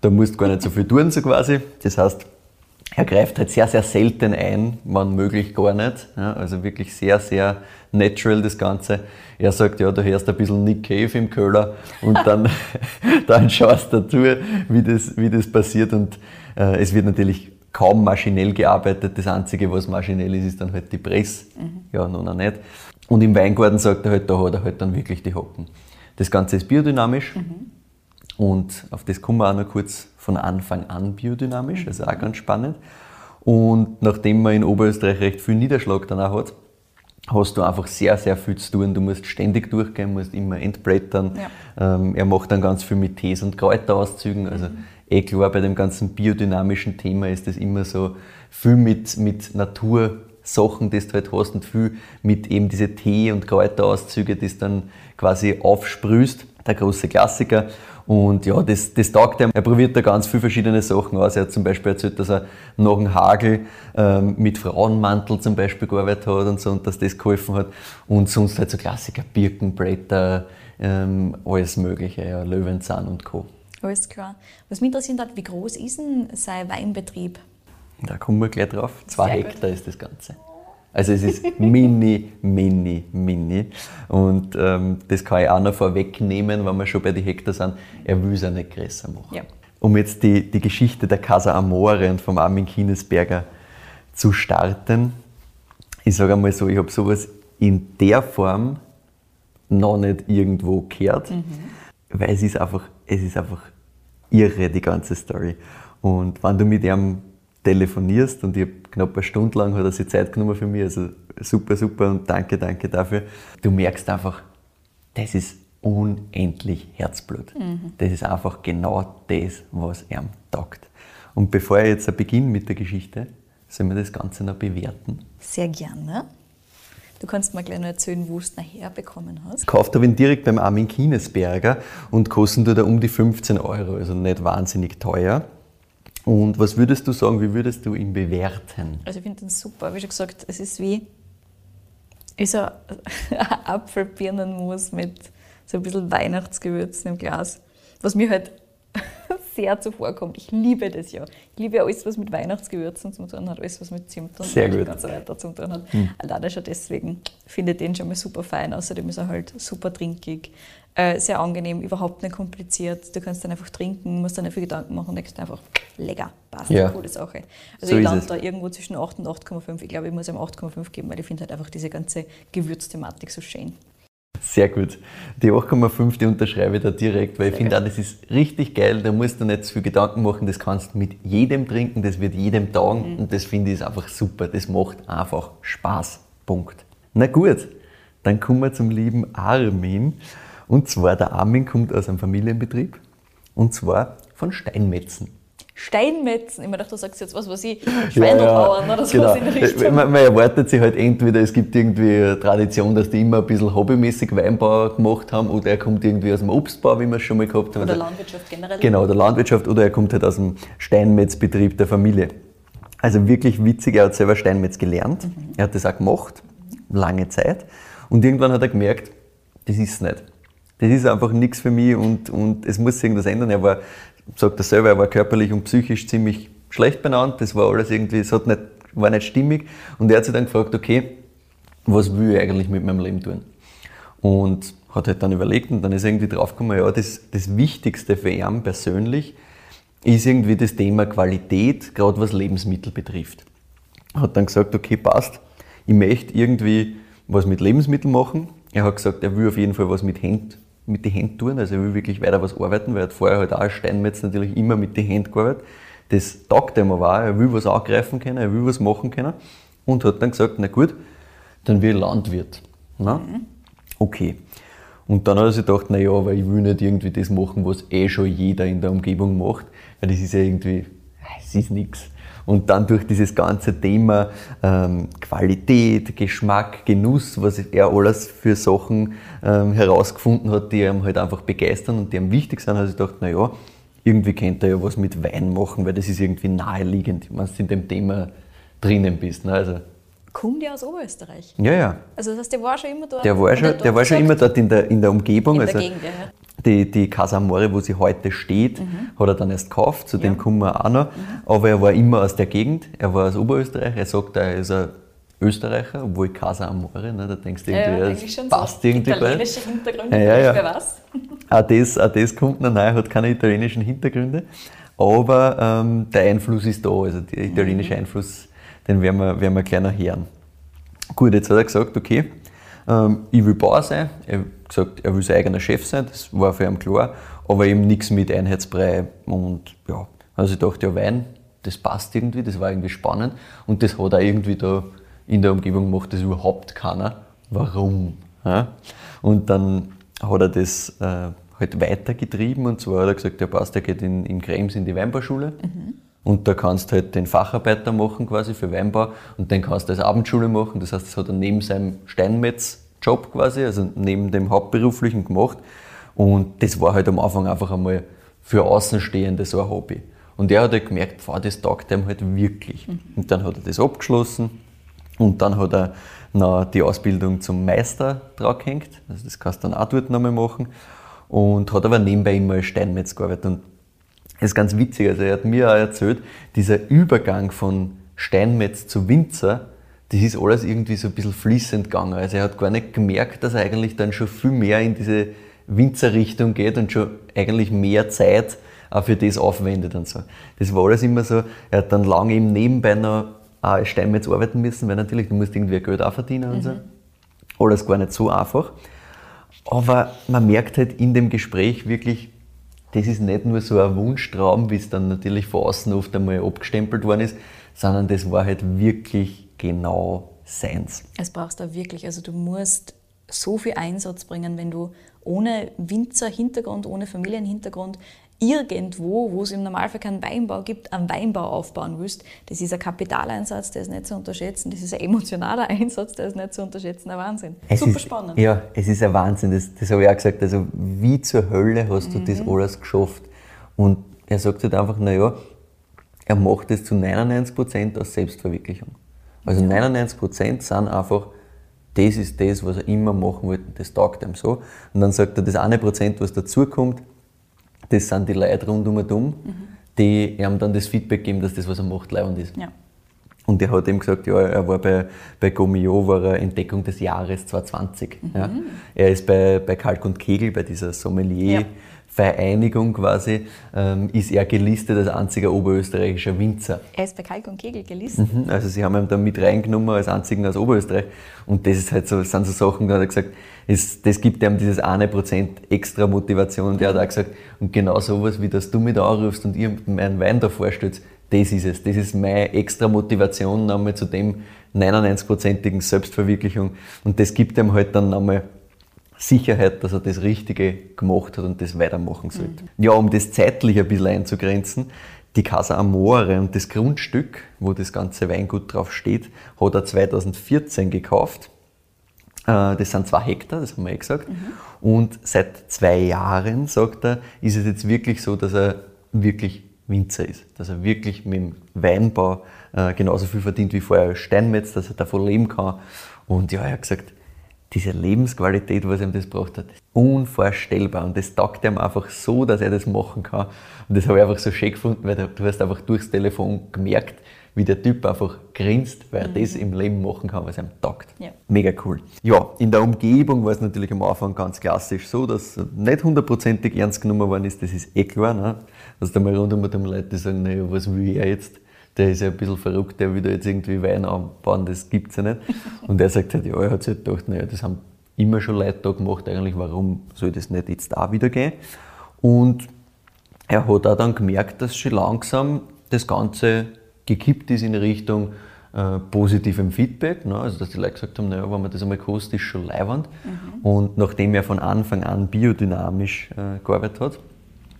Da musst du gar nicht so viel tun, so quasi. Das heißt, er greift halt sehr, sehr selten ein, wenn möglich gar nicht. Ja, also wirklich sehr, sehr natural das Ganze. Er sagt, ja, du hörst ein bisschen Nick Cave im Köhler und *laughs* dann, *laughs* dann schaust du dazu, wie das, wie das passiert. Und äh, es wird natürlich kaum maschinell gearbeitet. Das Einzige, was maschinell ist, ist dann halt die Presse. Ja, noch nicht. Und im Weingarten sagt er halt, da hat er halt dann wirklich die Hocken. Das Ganze ist biodynamisch. Und auf das kommen wir auch noch kurz von Anfang an biodynamisch, also auch ganz spannend. Und nachdem man in Oberösterreich recht viel Niederschlag dann auch hat, hast du einfach sehr, sehr viel zu tun. Du musst ständig durchgehen, musst immer entblättern. Ähm, er macht dann ganz viel mit Tees und Kräuterauszügen. Also eh klar, bei dem ganzen biodynamischen Thema ist das immer so viel mit, mit Natursachen, die du halt hast und viel mit eben diese Tee- und Kräuterauszüge, die du dann quasi aufsprühst. Der große Klassiker. Und ja, das, das taugt ihm. Er probiert da ganz viele verschiedene Sachen aus. Er hat zum Beispiel erzählt, dass er nach dem Hagel ähm, mit Frauenmantel zum Beispiel gearbeitet hat und so und dass das geholfen hat. Und sonst halt so Klassiker, Birkenblätter, ähm, alles Mögliche, ja, Löwenzahn und Co.
Alles klar. Was mich interessiert hat, wie groß ist denn sein Weinbetrieb?
Da kommen wir gleich drauf. Zwei
Sehr gut.
Hektar ist das Ganze. Also es ist mini, mini, mini. Und ähm, das kann ich auch noch vorwegnehmen, wenn wir schon bei den Hektar sind. Er will es ja nicht größer machen.
Ja.
Um jetzt die, die Geschichte der Casa Amore und vom Armin Kinesberger zu starten. Ich sage einmal so, ich habe sowas in der Form noch nicht irgendwo gehört, weil es ist einfach, es ist einfach irre, die ganze Story. Und wenn du mit ihm telefonierst und ich hab knapp eine Stunde lang hat er sich Zeit genommen für mich, also super, super und danke, danke dafür. Du merkst einfach, das ist unendlich Herzblut. Das ist einfach genau das, was er taugt. Und bevor ich jetzt beginne mit der Geschichte, sollen wir das Ganze noch bewerten.
Sehr gerne. Du kannst mir gleich noch erzählen, wo du es nachher bekommen hast.
Gekauft habe ich ihn direkt beim Armin Kinesberger und kosten da um die 15 Euro, also nicht wahnsinnig teuer. Und was würdest du sagen, wie würdest du ihn bewerten?
Also ich finde den super. Wie schon gesagt, es ist wie ist *laughs* ein Apfelbirnenmus mit so ein bisschen Weihnachtsgewürzen im Glas. Was mir halt *laughs* sehr zuvorkommt. Ich liebe das ja. Ich liebe ja alles, was mit Weihnachtsgewürzen zu tun hat, alles, was mit Zimt und
Sehr gut.
und so weiter zu tun hat. Alleine schon deswegen finde ich den schon mal super fein. Außerdem ist er halt super trinkig, äh, sehr angenehm, überhaupt nicht kompliziert. Du kannst dann einfach trinken, musst dann nicht viel Gedanken machen, denkst dir einfach, lecker, passt,
Ja.
coole Sache. Also
So
ich lande da irgendwo zwischen 8 und 8,5. Ich glaube, ich muss ihm 8,5 geben, weil ich finde halt einfach diese ganze Gewürzthematik so schön.
Sehr gut. Die 8,5, die unterschreibe ich da direkt, weil ich finde auch, das ist richtig geil. Da musst du nicht zu viel Gedanken machen. Das kannst du mit jedem trinken, das wird jedem taugen und das finde ich ist einfach super. Das macht einfach Spaß. Punkt. Na gut, dann kommen wir zum lieben Armin. Und zwar, der Armin kommt aus einem Familienbetrieb. Und zwar von Steinmetzen.
Steinmetzen. Ich mir dachte, du sagst jetzt was, was ich Schweinerbauern ja, oder
so genau. in Richtung. Man, man, erwartet sich halt entweder, es gibt irgendwie eine Tradition, dass die immer ein bisschen hobbymäßig Weinbau gemacht haben oder er kommt irgendwie aus dem Obstbau, wie wir es schon mal gehabt haben.
Oder Landwirtschaft generell.
Genau, der Landwirtschaft oder er kommt halt aus dem Steinmetzbetrieb der Familie. Also wirklich witzig, er hat selber Steinmetz gelernt, mhm. er hat das auch gemacht, lange Zeit und irgendwann hat er gemerkt, das ist nicht. Das ist einfach nichts für mich und, und es muss sich irgendwas ändern. Er war sagt er selber, er war körperlich und psychisch ziemlich schlecht benannt. Das war alles irgendwie, es hat nicht, war nicht stimmig. Und er hat sich dann gefragt, okay, was will ich eigentlich mit meinem Leben tun? Und hat halt dann überlegt und dann ist irgendwie draufgekommen, ja, das, das Wichtigste für ihn persönlich ist irgendwie das Thema Qualität, gerade was Lebensmittel betrifft. Hat dann gesagt, okay, passt, ich möchte irgendwie was mit Lebensmitteln machen. Er hat gesagt, er will auf jeden Fall was mit Händen mit den Händen tun. Also er will wirklich weiter was arbeiten, weil er hat vorher halt auch als Steinmetz natürlich immer mit den Händen gearbeitet. Das taugt ihm aber auch, er will was angreifen können, er will was machen können und hat dann gesagt, na gut, dann will ich Landwirt. Na? Mhm. Okay. Und dann hat er sich gedacht, naja, aber ich will nicht irgendwie das machen, was eh schon jeder in der Umgebung macht, weil das ist ja irgendwie, es ist nichts. Und dann durch dieses ganze Thema ähm, Qualität, Geschmack, Genuss, was er alles für Sachen ähm, herausgefunden hat, die ihm halt einfach begeistern und die ihm wichtig sind, hat er gedacht, naja, irgendwie könnte er ja was mit Wein machen, weil das ist irgendwie naheliegend, wenn du in dem Thema drinnen bist. Ne? Also,
Kommt ja aus Oberösterreich.
Ja, ja.
Also das heißt, der war schon immer dort?
Der war schon, der war schon immer dort in der, in der Umgebung.
In
also
der Gegend, ja
die, die Casa Amore, wo sie heute steht, mhm. hat er dann erst gekauft, zu ja. dem kommen wir auch noch. Mhm. Aber er war immer aus der Gegend, er war aus Oberösterreich, er sagt, er ist ein Österreicher, obwohl Casa Amore, ne, da denkst du irgendwie, ja, ja, das passt so. irgendwie
Italienische Hintergründe,
ja, ja. wer weiß. *laughs* Auch das, auch das kommt noch rein, hat keine italienischen Hintergründe, aber ähm, der Einfluss ist da, also der italienische mhm. Einfluss, den werden wir, werden wir gleich noch hören. Gut, jetzt hat er gesagt, okay, ähm, ich will Bauer sein, er hat gesagt, er will sein eigener Chef sein, das war für ihn klar, aber eben nichts mit Einheitsbrei und ja, also ich dachte, ja Wein, das passt irgendwie, das war irgendwie spannend und das hat er irgendwie da in der Umgebung gemacht, das überhaupt keiner. Warum? Ja? Und dann hat er das äh, halt weitergetrieben und zwar hat er gesagt, der passt, er geht in, in Krems in die Weinbauschule. Mhm. Und da kannst du halt den Facharbeiter machen quasi für Weinbau und den kannst du als Abendschule machen. Das heißt, das hat er neben seinem Steinmetz-Job quasi, also neben dem Hauptberuflichen gemacht. Und das war halt am Anfang einfach einmal für Außenstehende so ein Hobby. Und er hat halt gemerkt, wow, das taugt ihm halt wirklich. Mhm. Und dann hat er das abgeschlossen und dann hat er noch die Ausbildung zum Meister draufgehängt. Also das kannst du dann auch dort nochmal machen. Und hat aber nebenbei immer als Steinmetz gearbeitet. Und das ist ganz witzig. Also er hat mir auch erzählt, dieser Übergang von Steinmetz zu Winzer, das ist alles irgendwie so ein bisschen fließend gegangen. Also er hat gar nicht gemerkt, dass er eigentlich dann schon viel mehr in diese Winzerrichtung geht und schon eigentlich mehr Zeit auch für das aufwendet und so. Das war alles immer so. Er hat dann lange eben nebenbei noch als Steinmetz arbeiten müssen, weil natürlich, du musst irgendwie Geld auch verdienen und so. Mhm. Alles gar nicht so einfach. Aber man merkt halt in dem Gespräch wirklich, das ist nicht nur so ein Wunschtraum, wie es dann natürlich von außen oft einmal abgestempelt worden ist, sondern das war halt wirklich genau seins.
Es brauchst du wirklich, also du musst so viel Einsatz bringen, wenn du ohne Winzer-Hintergrund, ohne Familienhintergrund irgendwo, wo es im Normalfall keinen Weinbau gibt, einen Weinbau aufbauen willst. Das ist ein Kapitaleinsatz, der ist nicht zu unterschätzen. Das ist ein emotionaler *laughs* Einsatz, der ist nicht zu unterschätzen. Ein Wahnsinn.
Es
Super
ist,
spannend.
Ja, es ist ein Wahnsinn. Das, das habe ich auch gesagt. Also, wie zur Hölle hast du mhm. das alles geschafft? Und er sagt halt einfach, naja, er macht das zu 99% aus Selbstverwirklichung. Also ja. 99% sind einfach, das ist das, was er immer machen wollte, das taugt ihm so. Und dann sagt er, das eine Prozent, was dazukommt, das sind die Leute rundum und um, mhm. die ihm dann das Feedback geben, dass das, was er macht, leibend ist. Ja. Und er hat ihm gesagt, ja, er war bei, bei Gomio, war er Entdeckung des Jahres 2020. Mhm. Ja. Er ist bei, bei Kalk und Kegel, bei dieser Sommelier. Ja. Vereinigung quasi, ähm, ist er gelistet als einziger oberösterreichischer Winzer.
Er ist bei Kalk und Kegel gelistet?
Mhm, also sie haben ihn da mit reingenommen als einzigen aus Oberösterreich. Und das ist halt so, sind so Sachen, da hat er gesagt, es, das gibt ihm dieses eine Prozent extra Motivation. Und er hat auch gesagt, und genau sowas, wie dass du mich da anrufst und ihr meinen Wein da vorstellt, das ist es. Das ist meine extra Motivation nochmal zu dem 99-prozentigen Selbstverwirklichung. Und das gibt ihm halt dann nochmal Sicherheit, dass er das Richtige gemacht hat und das weitermachen sollte. Mhm. Ja, um das zeitlich ein bisschen einzugrenzen, die Casa Amore und das Grundstück, wo das ganze Weingut drauf steht, hat er 2014 gekauft. Äh, das sind zwei Hektar, das haben wir eh gesagt. Mhm. Und seit zwei Jahren, sagt er, ist es jetzt wirklich so, dass er wirklich Winzer ist. Dass er wirklich mit dem Weinbau äh, genauso viel verdient wie vorher als Steinmetz, dass er davon leben kann. Und ja, er hat gesagt, diese Lebensqualität, was ihm das gebracht hat, unvorstellbar. Und das taugt ihm einfach so, dass er das machen kann. Und das habe ich einfach so schön gefunden, weil du hast einfach durchs Telefon gemerkt, wie der Typ einfach grinst, weil er mhm. das im Leben machen kann, was ihm taugt. Ja. Mega cool. Ja, in der Umgebung war es natürlich am Anfang ganz klassisch so, dass nicht hundertprozentig ernst genommen worden ist, das ist eh klar. Ne? Dass da mal rundum mit dem Leute sagen, naja, was will er jetzt? Der ist ja ein bisschen verrückt, der will da jetzt irgendwie Wein anbauen, das gibt es ja nicht. Und er sagt halt, ja, er hat sich halt gedacht, naja, das haben immer schon Leute da gemacht, eigentlich, warum soll das nicht jetzt da wieder gehen? Und er hat auch dann gemerkt, dass schon langsam das Ganze gekippt ist in Richtung äh, positivem Feedback. Ne? Also, dass die Leute gesagt haben, naja, wenn man das einmal kostet, ist schon leiwand. Mhm. Und nachdem er von Anfang an biodynamisch äh, gearbeitet hat,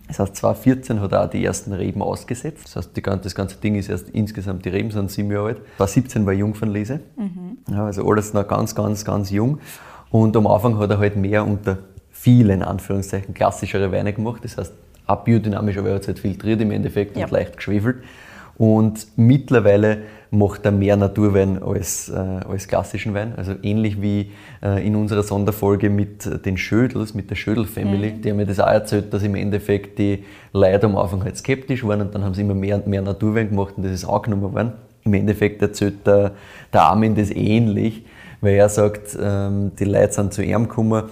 das heißt, 2014 hat er auch die ersten Reben ausgesetzt. Das heißt, die, das ganze Ding ist erst insgesamt, die Reben sind sieben Jahre alt. 2017 war Jungfernlese. Mhm. Ja, also alles noch ganz, ganz, ganz jung. Und am Anfang hat er halt mehr unter vielen Anführungszeichen klassischere Weine gemacht. Das heißt, auch biodynamisch, aber er hat es halt filtriert im Endeffekt ja. und leicht geschwefelt. Und mittlerweile macht er mehr Naturwein als, äh, als klassischen Wein. Also ähnlich wie äh, in unserer Sonderfolge mit den Schödels, mit der Schödel-Family. Mhm. Die haben mir das auch erzählt, dass im Endeffekt die Leute am Anfang halt skeptisch waren und dann haben sie immer mehr und mehr Naturwein gemacht und das ist angenommen worden. Im Endeffekt erzählt der, der Armin das ähnlich, weil er sagt, ähm, die Leute sind zu ihm gekommen,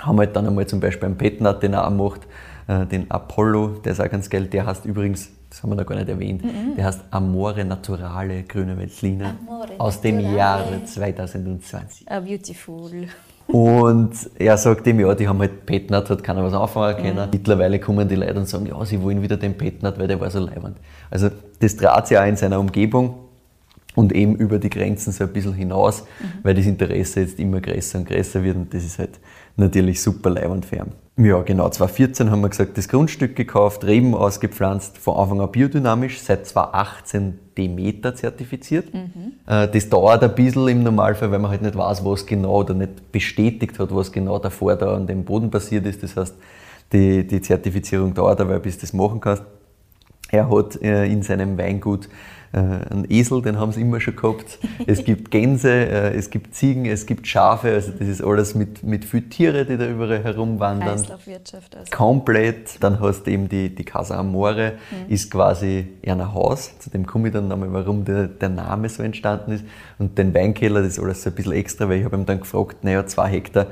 haben halt dann einmal zum Beispiel einen Petnat, den er auch macht, äh, den Apollo, der ist auch ganz geil, der heißt übrigens das haben wir noch gar nicht erwähnt, mhm. der heißt Amore Naturale Grüne Veltliner aus dem Jahre 2020.
Ah, beautiful.
Und er sagt ihm, ja, die haben halt Petnat, hat keiner was anfangen können. Mhm. Mittlerweile kommen die Leute und sagen, ja, sie wollen wieder den Petnat, weil der war so leibend. Also das trat sich auch in seiner Umgebung und eben über die Grenzen so ein bisschen hinaus, mhm. weil das Interesse jetzt immer größer und größer wird und das ist halt natürlich super leibend für ihn. Ja, genau. 2014 haben wir gesagt, das Grundstück gekauft, Reben ausgepflanzt, von Anfang an biodynamisch, seit 2018 Demeter zertifiziert. Mhm. Äh, das dauert ein bisschen im Normalfall, weil man halt nicht weiß, was genau oder nicht bestätigt hat, was genau davor da an dem Boden passiert ist. Das heißt, die, die Zertifizierung dauert aber, bis du das machen kannst. Er hat äh, in seinem Weingut äh, einen Esel, den haben sie immer schon gehabt. Es *laughs* gibt Gänse, äh, es gibt Ziegen, es gibt Schafe, also das ist alles mit, mit vielen Tieren, die da überall herumwandern.
Kreislaufwirtschaft also.
Komplett. Dann hast du eben die, die Casa Amore, mhm. ist quasi ein Haus. Zu dem komme ich dann nochmal, warum der, der Name so entstanden ist. Und den Weinkeller, das ist alles so ein bisschen extra, weil ich habe ihm dann gefragt, naja, zwei Hektar,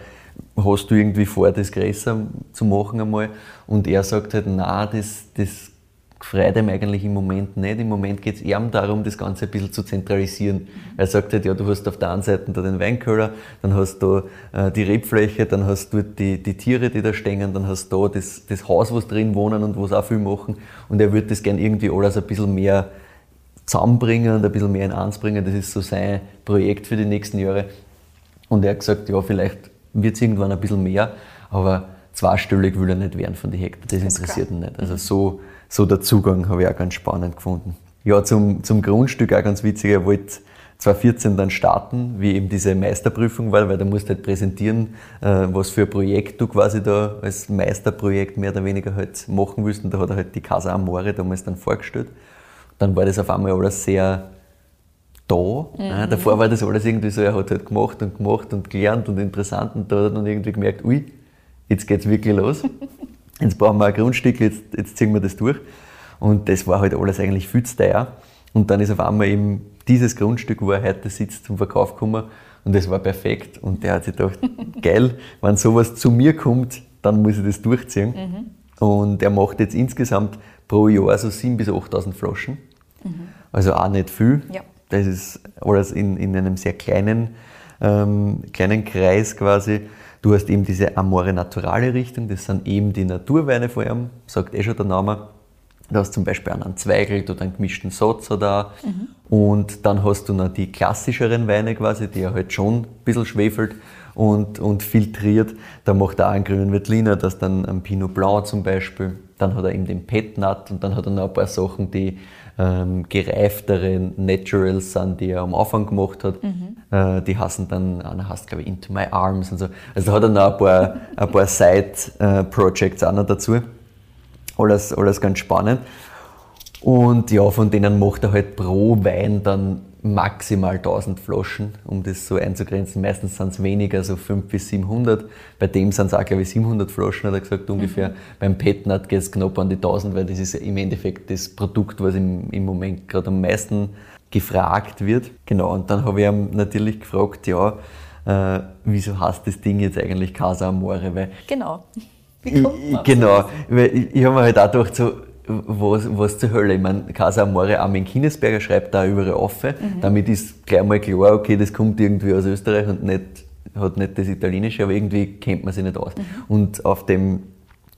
hast du irgendwie vor, das größer zu machen einmal? Und er sagt halt, nein, das, das gefreut ihm eigentlich im Moment nicht. Im Moment geht es eher darum, das Ganze ein bisschen zu zentralisieren. Er sagt halt, ja, du hast auf der einen Seite da den Weinkeller, dann hast du äh, die Rebfläche, dann hast du die, die Tiere, die da stehen, dann hast du da das, das Haus, wo sie drin wohnen und wo sie auch viel machen. Und er würde das gerne irgendwie alles ein bisschen mehr zusammenbringen und ein bisschen mehr in eins bringen. Das ist so sein Projekt für die nächsten Jahre. Und er hat gesagt, ja, vielleicht wird es irgendwann ein bisschen mehr, aber zweistellig will er nicht werden von den Hektar. Das, das interessiert ihn nicht. Also so so der Zugang habe ich auch ganz spannend gefunden. Ja, zum, zum Grundstück auch ganz witzig, er wollte 2014 dann starten, wie eben diese Meisterprüfung war, weil da musst du halt präsentieren, äh, was für ein Projekt du quasi da als Meisterprojekt mehr oder weniger halt machen willst. Und da hat er halt die Casa Amore damals dann vorgestellt. Dann war das auf einmal alles sehr da. Mhm. davor war das alles irgendwie so, er hat halt gemacht und gemacht und gelernt und interessant und da hat er dann irgendwie gemerkt, ui, jetzt geht's wirklich los. Jetzt brauchen wir ein Grundstück, jetzt, jetzt ziehen wir das durch. Und das war halt alles eigentlich viel zu teuer. Und dann ist auf einmal eben dieses Grundstück, wo er heute sitzt, zum Verkauf gekommen. Und das war perfekt. Und der hat sich gedacht, *laughs* geil, wenn sowas zu mir kommt, dann muss ich das durchziehen. Mhm. Und er macht jetzt insgesamt pro Jahr so 7.000 bis 8.000 Flaschen. Mhm. Also auch nicht viel. Ja. Das ist alles in, in einem sehr kleinen, ähm, kleinen Kreis quasi. Du hast eben diese Amore Naturale Richtung, das sind eben die Naturweine vor allem, sagt eh schon der Name. Du hast zum Beispiel einen Zweigelt oder einen gemischten Satz oder mhm. Und dann hast du noch die klassischeren Weine quasi, die ja halt schon ein bisschen schwefelt. und, und filtriert. Da macht er auch einen grünen Veltliner, das dann ein Pinot Blanc zum Beispiel. Dann hat er eben den Petnat und dann hat er noch ein paar Sachen, die ähm, gereiftere Naturals sind, die er am Anfang gemacht hat. Mhm. Äh, die heißen dann, einer heißt glaube ich Into My Arms und so. Also da hat er noch ein paar, ein paar Side-Projects auch noch dazu. Alles, alles ganz spannend. Und ja, von denen macht er halt pro Wein dann maximal 1000 Flaschen, um das so einzugrenzen. Meistens sind es weniger, so 500 bis 700. Bei dem sind es auch, glaube ich, 700 Flaschen, hat er gesagt, ungefähr. Mhm. Beim Petnat geht es knapp an die 1000, weil das ist im Endeffekt das Produkt, was im, im Moment gerade am meisten gefragt wird. Genau, und dann habe ich ihn natürlich gefragt, ja, äh, wieso heißt das Ding jetzt eigentlich Casa Amore? Weil
genau. *laughs*
Wie kommt man genau, weil ich, ich habe mir halt auch gedacht, so, was, was zur Hölle. Ich meine, Casa Amore Armin Kinesberger schreibt da über Offe. Mhm. Damit ist gleich mal klar, okay, das kommt irgendwie aus Österreich und nicht, hat nicht das Italienische, aber irgendwie kennt man sich nicht aus. Mhm. Und auf dem,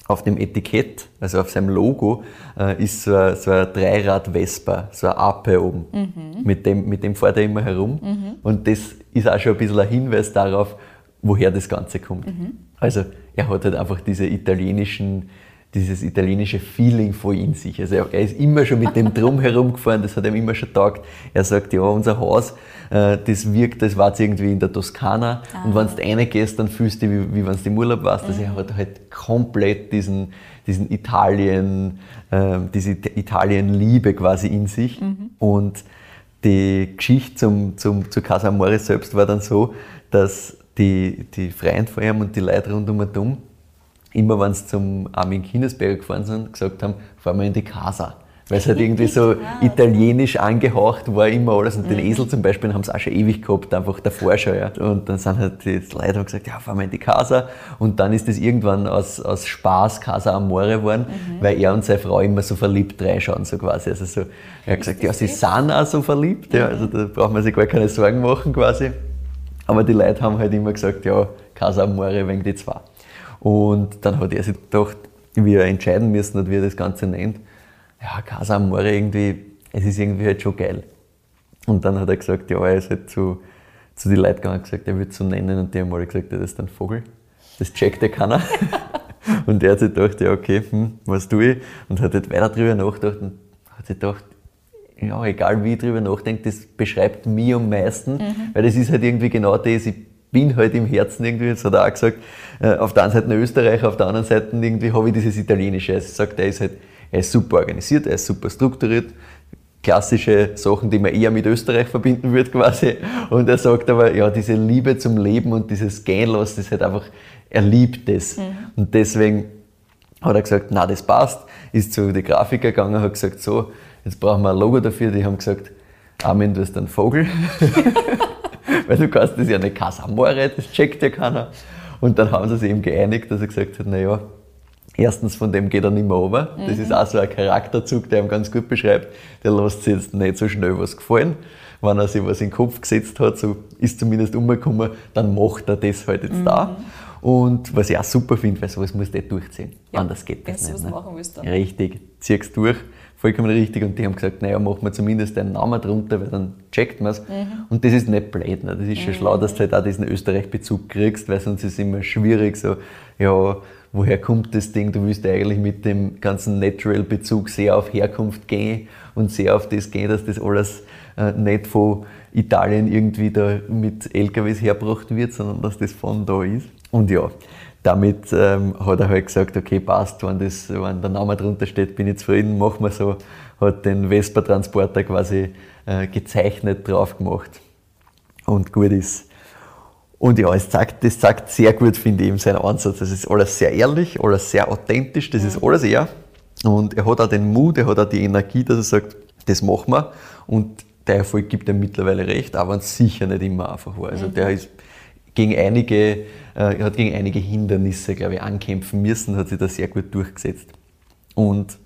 auf dem Etikett, also auf seinem Logo, äh, ist so ein, so ein Dreirad-Vespa, so ein Ape oben. Mhm. Mit, dem, mit dem fährt er immer herum. Mhm. Und das ist auch schon ein bisschen ein Hinweis darauf, woher das Ganze kommt. Mhm. Also er hat halt einfach diese italienischen dieses italienische Feeling voll in sich. Also er ist immer schon mit dem *laughs* Drum herumgefahren, das hat ihm immer schon taugt. Er sagt, ja, unser Haus, äh, das wirkt, das war irgendwie in der Toskana. Ah. Und wenn du reingehst, dann fühlst du dich, wie, wie wenn du im Urlaub warst. Also er hat halt komplett diesen, diesen Italien, äh, diese Italien-Liebe quasi in sich. Mhm. Und die Geschichte zum, zum, zu Casa Morris selbst war dann so, dass die, die Freunde von ihm und die Leute rund um um immer wenn sie zum Armin Kinesberger gefahren sind, gesagt haben, fahren wir in die Casa. Weil es halt irgendwie so *laughs* italienisch angehaucht war, immer alles. Und mhm. den Esel zum Beispiel haben sie auch schon ewig gehabt, einfach davor schon. Ja. Und dann sind halt die Leute haben gesagt, ja, fahren wir in die Casa. Und dann ist das irgendwann aus, aus Spaß Casa Amore geworden, mhm. weil er und seine Frau immer so verliebt reinschauen, so quasi. Also so, er hat gesagt, ja, sie sind auch so verliebt, ja. Also da braucht man sich gar keine Sorgen machen quasi. Aber die Leute haben halt immer gesagt, ja, Casa Amore wegen die zwei. Und dann hat er sich gedacht, wie er entscheiden müssen hat, wie er das Ganze nennt. Ja, Casa Amore irgendwie, es ist irgendwie halt schon geil. Und dann hat er gesagt, ja, er ist halt zu, zu den Leuten gegangen und gesagt, er es so nennen. Und die haben alle gesagt, ja, das ist ein Vogel. Das checkt ja keiner. *laughs* und er hat sich gedacht, ja, okay, hm, was tue ich? Und hat halt weiter drüber nachgedacht und hat sich gedacht, ja, egal wie ich drüber nachdenke, das beschreibt mich am meisten, mhm. weil das ist halt irgendwie genau das, ich bin halt im Herzen irgendwie, das hat er auch gesagt, äh, auf der einen Seite ein Österreicher, auf der anderen Seite irgendwie habe ich dieses Italienische. Er sagt, er ist halt, er ist super organisiert, er ist super strukturiert, klassische Sachen, die man eher mit Österreich verbinden würde quasi. Und er sagt aber, ja, diese Liebe zum Leben und dieses Gänlos, das ist halt einfach, er liebt das. Mhm. Und deswegen hat er gesagt, na, das passt, ist zu den Grafiker gegangen, hat gesagt, so, jetzt brauchen wir ein Logo dafür. Die haben gesagt, Armin, du bist ein Vogel. *laughs* Weil du kannst das ja nicht Casamore, das checkt ja keiner. Und dann haben sie sich eben geeinigt, dass er gesagt hat, naja, erstens von dem geht er nicht mehr runter. Das mhm. ist auch so ein Charakterzug, der ihm ganz gut beschreibt. Der lässt sich jetzt nicht so schnell was gefallen. Wenn er sich was in den Kopf gesetzt hat, so ist zumindest umgekommen, dann macht er das halt jetzt mhm. da. Und was ich auch super finde, weil sowas musst du nicht durchziehen. Ja, Anders geht das nicht. Was ne? machen willst, dann. Richtig, ziehst durch vollkommen richtig. Und die haben gesagt, naja, machen wir zumindest einen Namen drunter, weil dann checkt man es. Mhm. Und das ist nicht blöd. Ne? Das ist schon mhm. schlau, dass du halt auch diesen Österreich-Bezug kriegst, weil sonst ist es immer schwierig, so, ja, woher kommt das Ding? Du willst eigentlich mit dem ganzen Natural-Bezug sehr auf Herkunft gehen und sehr auf das gehen, dass das alles äh, nicht von Italien irgendwie da mit LKWs hergebracht wird, sondern dass das von da ist. Und ja, damit ähm, hat er halt gesagt, okay, passt, wenn, das, wenn der Name drunter steht, bin ich zufrieden, machen wir so. Hat den Vespa-Transporter quasi äh, gezeichnet drauf gemacht. Und gut ist. Und ja, es zeigt, das zeigt sehr gut, finde ich, eben seinen Ansatz. Das ist alles sehr ehrlich, alles sehr authentisch, das ist alles er. Und er hat auch den Mut, er hat auch die Energie, dass er sagt, das machen wir. Und der Erfolg gibt ihm mittlerweile recht, aber es sicher nicht immer einfach war. Also der ist gegen einige, äh, hat gegen einige Hindernisse, glaube ich, ankämpfen müssen, hat sich da sehr gut durchgesetzt. Und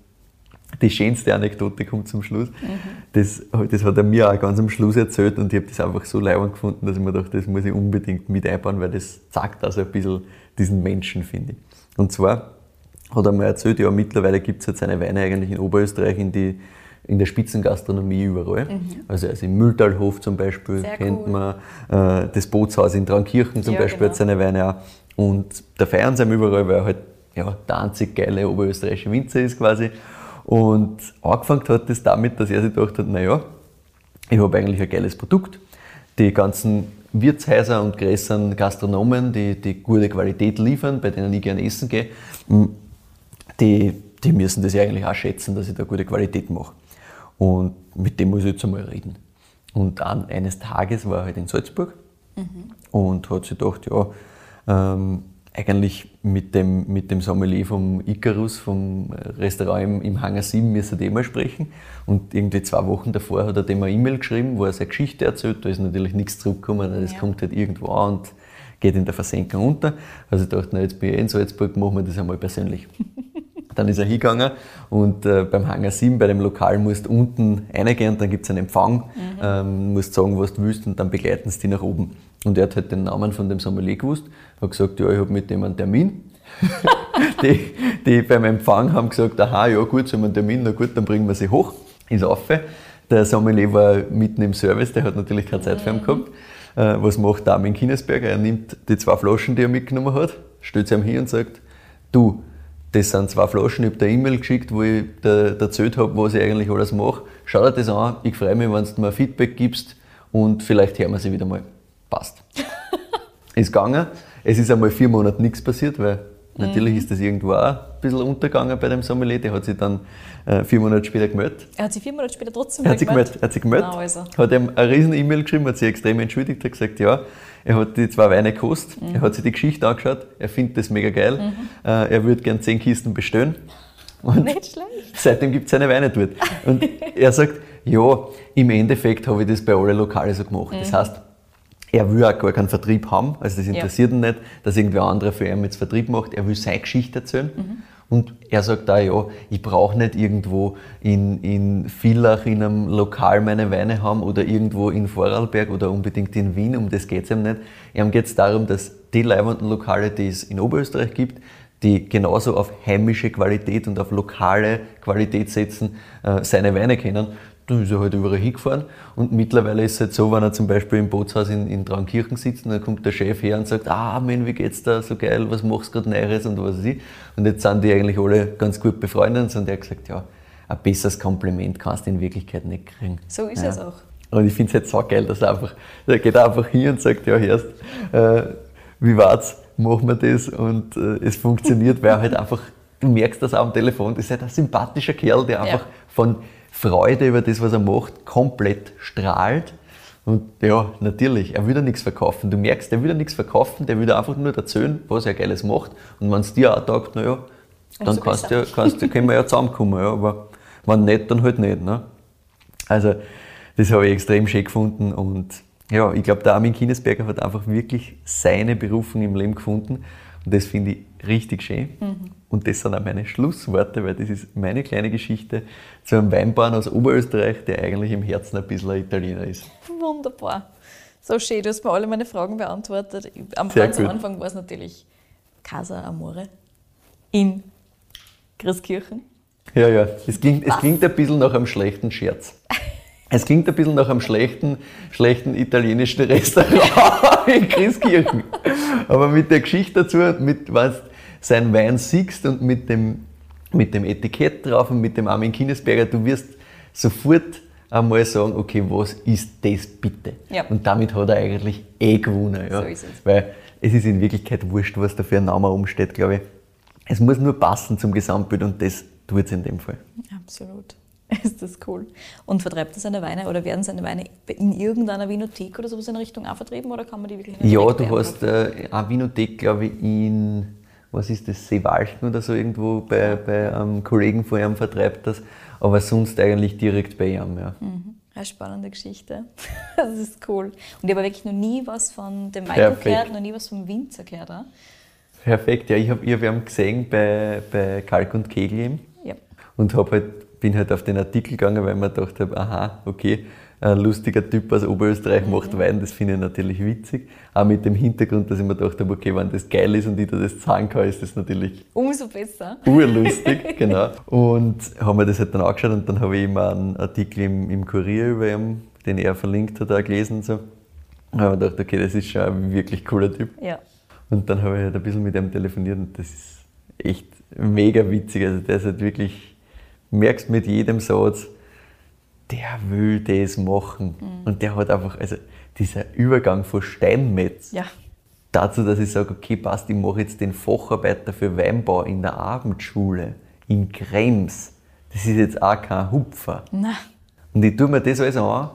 die schönste Anekdote kommt zum Schluss. Mhm. Das, das hat er mir auch ganz am Schluss erzählt und ich habe das einfach so leibend gefunden, dass ich mir dachte, das muss ich unbedingt mit einbauen, weil das zeigt also ein bisschen diesen Menschen, finde ich. Und zwar hat er mir erzählt, ja, mittlerweile gibt es jetzt seine Weine eigentlich in Oberösterreich in die in der Spitzengastronomie überall. Also, also im Mülltalhof zum Beispiel
Sehr
kennt
cool.
man, äh, das Bootshaus in Trankirchen zum
Ja,
Beispiel
genau.
hat seine Weine auch. Und da feiern sie ihn überall, weil er halt ja, der einzig geile oberösterreichische Winzer ist quasi. Und angefangen hat das damit, dass er sich gedacht hat, naja, ich habe eigentlich ein geiles Produkt. Die ganzen Wirtshäuser und größeren Gastronomen, die, die gute Qualität liefern, bei denen ich gerne essen gehe, die, die müssen das ja eigentlich auch schätzen, dass ich da gute Qualität mache. Und mit dem muss ich jetzt einmal reden. Und an, eines Tages war er halt in Salzburg und hat sich gedacht, ja, ähm, eigentlich mit dem, mit dem Sommelier vom Icarus, vom Restaurant im, im Hangar 7, müssen die mal sprechen. Und irgendwie zwei Wochen davor hat er dem eine E-Mail geschrieben, wo er seine Geschichte erzählt. Da ist natürlich nichts zurückgekommen, das
Ja.
kommt halt irgendwo an und geht in der Versenkung unter. Also ich dachte, na, jetzt bin ich eh in Salzburg, machen wir das einmal persönlich. *laughs* Dann ist er hingegangen und äh, beim Hangar 7, bei dem Lokal, musst du unten reingehen und dann gibt es einen Empfang, ähm, musst sagen, was du willst und dann begleiten sie dich nach oben. Und er hat halt den Namen von dem Sommelier gewusst, hat gesagt, ja, ich habe mit dem einen Termin. *laughs* *laughs* die, die beim Empfang haben gesagt, aha, ja gut, so haben wir einen Termin, na gut, dann bringen wir sie hoch, ist auf. Der Sommelier war mitten im Service, der hat natürlich keine Zeit für ihn gehabt. Äh, was macht der Armin Kinesberger? Er nimmt die zwei Flaschen, die er mitgenommen hat, stellt sie ihm hin und sagt, du, das sind zwei Flaschen, ich habe dir eine E-Mail geschickt, wo ich dir erzählt habe, was ich eigentlich alles mache. Schau dir das an, ich freue mich, wenn du mir Feedback gibst und vielleicht hören wir sie wieder mal. Passt. *laughs* ist gegangen. Es ist einmal vier Monate nichts passiert, weil natürlich ist das irgendwo auch ein bisschen untergegangen bei dem Sommelier. Der hat sich dann äh, vier Monate später gemeldet.
Er hat sich vier Monate später trotzdem
Er hat gemeldet, er hat sich gemeldet,
Na, also.
hat ihm eine riesen E-Mail geschrieben, hat sich extrem entschuldigt, hat gesagt, ja, er hat die zwei Weine gekostet,
Mhm.
er hat sich die Geschichte angeschaut, er findet das mega geil, äh, er würde gern zehn Kisten bestellen. Und
Nicht schlecht.
seitdem gibt es seine Weine dort. Und *laughs* er sagt, ja, im Endeffekt habe ich das bei allen Lokalen so gemacht. Das heißt, er will auch gar keinen Vertrieb haben, also das interessiert ihn nicht, dass irgendwer anderer für ihn jetzt Vertrieb macht. Er will seine Geschichte erzählen. Und er sagt auch, ja, ich brauche nicht irgendwo in, in Villach in einem Lokal meine Weine haben oder irgendwo in Vorarlberg oder unbedingt in Wien, um das geht es ihm nicht. Ihm geht es darum, dass die leibenden Lokale, die es in Oberösterreich gibt, die genauso auf heimische Qualität und auf lokale Qualität setzen, äh, seine Weine kennen. Dann ist er halt überall hingefahren. Und mittlerweile ist es halt so, wenn er zum Beispiel im Bootshaus in, in Traunkirchen sitzt, und dann kommt der Chef her und sagt, ah, Mann, wie geht's da, so geil, was machst du gerade Neues und was weiß ich. Und jetzt sind die eigentlich alle ganz gut befreundet und er hat gesagt, ja, ein besseres Kompliment kannst du in Wirklichkeit nicht kriegen.
So ist
ja.
es auch.
Und ich finde es jetzt so geil, dass er einfach, er geht einfach hin und sagt, ja, Herrst, äh, wie war's, machen wir das und äh, es funktioniert, weil er halt *laughs* einfach, du merkst das auch am Telefon, das ist halt ein sympathischer Kerl, der einfach von Freude über das, was er macht, komplett strahlt. Und ja, natürlich, er will ja nichts verkaufen. Du merkst, der will ja nichts verkaufen, der will dir einfach nur erzählen, was er Geiles macht. Und wenn es dir auch taugt, naja, dann kannst du,
besser.
ja, kannst, du- können wir ja zusammenkommen. Ja, aber wenn nicht, dann halt nicht. Ne? Also, das habe ich extrem schön gefunden und ja, ich glaube, der Armin Kinesberger hat einfach wirklich seine Berufung im Leben gefunden und das finde ich richtig schön. Und das sind auch meine Schlussworte, weil das ist meine kleine Geschichte zu einem Weinbauern aus Oberösterreich, der eigentlich im Herzen ein bisschen ein Italiener ist.
Wunderbar. So schön, du hast mir alle meine Fragen beantwortet. Am,
Sehr
ganz
gut.
Anfang war es natürlich Casa Amore in Christkirchen.
Ja, ja, es klingt, es klingt ein bisschen nach einem schlechten Scherz. Es klingt ein bisschen nach einem schlechten, schlechten italienischen Restaurant *laughs* in Christkirchen. Aber mit der Geschichte dazu, mit was sein Wein siehst und mit dem, mit dem Etikett drauf und mit dem Armin Kinesberger, du wirst sofort einmal sagen, okay, was ist das bitte?
Ja.
Und damit hat er eigentlich eh gewonnen. Ja.
So ist es.
Weil es ist in Wirklichkeit wurscht, was da für ein Name umsteht, glaube ich. Es muss nur passen zum Gesamtbild und das tut es in dem Fall.
Absolut. *laughs* Ist das cool. Und vertreibt er seine Weine oder werden seine Weine in irgendeiner Vinothek oder sowas in Richtung auch vertrieben oder kann man die wirklich nicht
Ja, du hast äh, eine Vinothek, glaube ich, in, was ist das, Seewalchen oder so irgendwo bei, bei einem Kollegen von ihm vertreibt das, aber sonst eigentlich direkt bei ihm, ja.
Eine spannende Geschichte. *laughs* Das ist cool. Und ich habe wirklich noch nie was von dem Michael
Perfekt.
gehört, noch nie was vom Winzer gehört. Auch.
Perfekt, ja, ich habe ich hab ihn gesehen bei, bei Kalk und Kegel eben
Ja.
und hab halt, bin halt auf den Artikel gegangen, weil ich mir gedacht habe, aha, okay, ein lustiger Typ aus Oberösterreich mhm. macht Wein, das finde ich natürlich witzig. Auch mit dem Hintergrund, dass ich mir gedacht habe, okay, wenn das geil ist und ich dir das sagen kann, ist das natürlich
umso besser.
Urlustig, *laughs* genau. Und haben wir das halt dann angeschaut und dann habe ich immer einen Artikel im, im Kurier über ihn, den er verlinkt hat, auch gelesen. Und so. Da habe ich gedacht, okay, das ist schon ein wirklich cooler Typ.
Ja.
Und dann habe ich halt ein bisschen mit ihm telefoniert und das ist echt mega witzig. Also der ist halt wirklich, merkst mit jedem Satz, der will das machen. Mhm. Und der hat einfach, also dieser Übergang von Steinmetz
ja.
dazu, dass ich sage, okay, passt, ich mache jetzt den Facharbeiter für Weinbau in der Abendschule in Krems. Das ist jetzt auch kein Hupfer.
Nein.
Und ich tue mir das alles an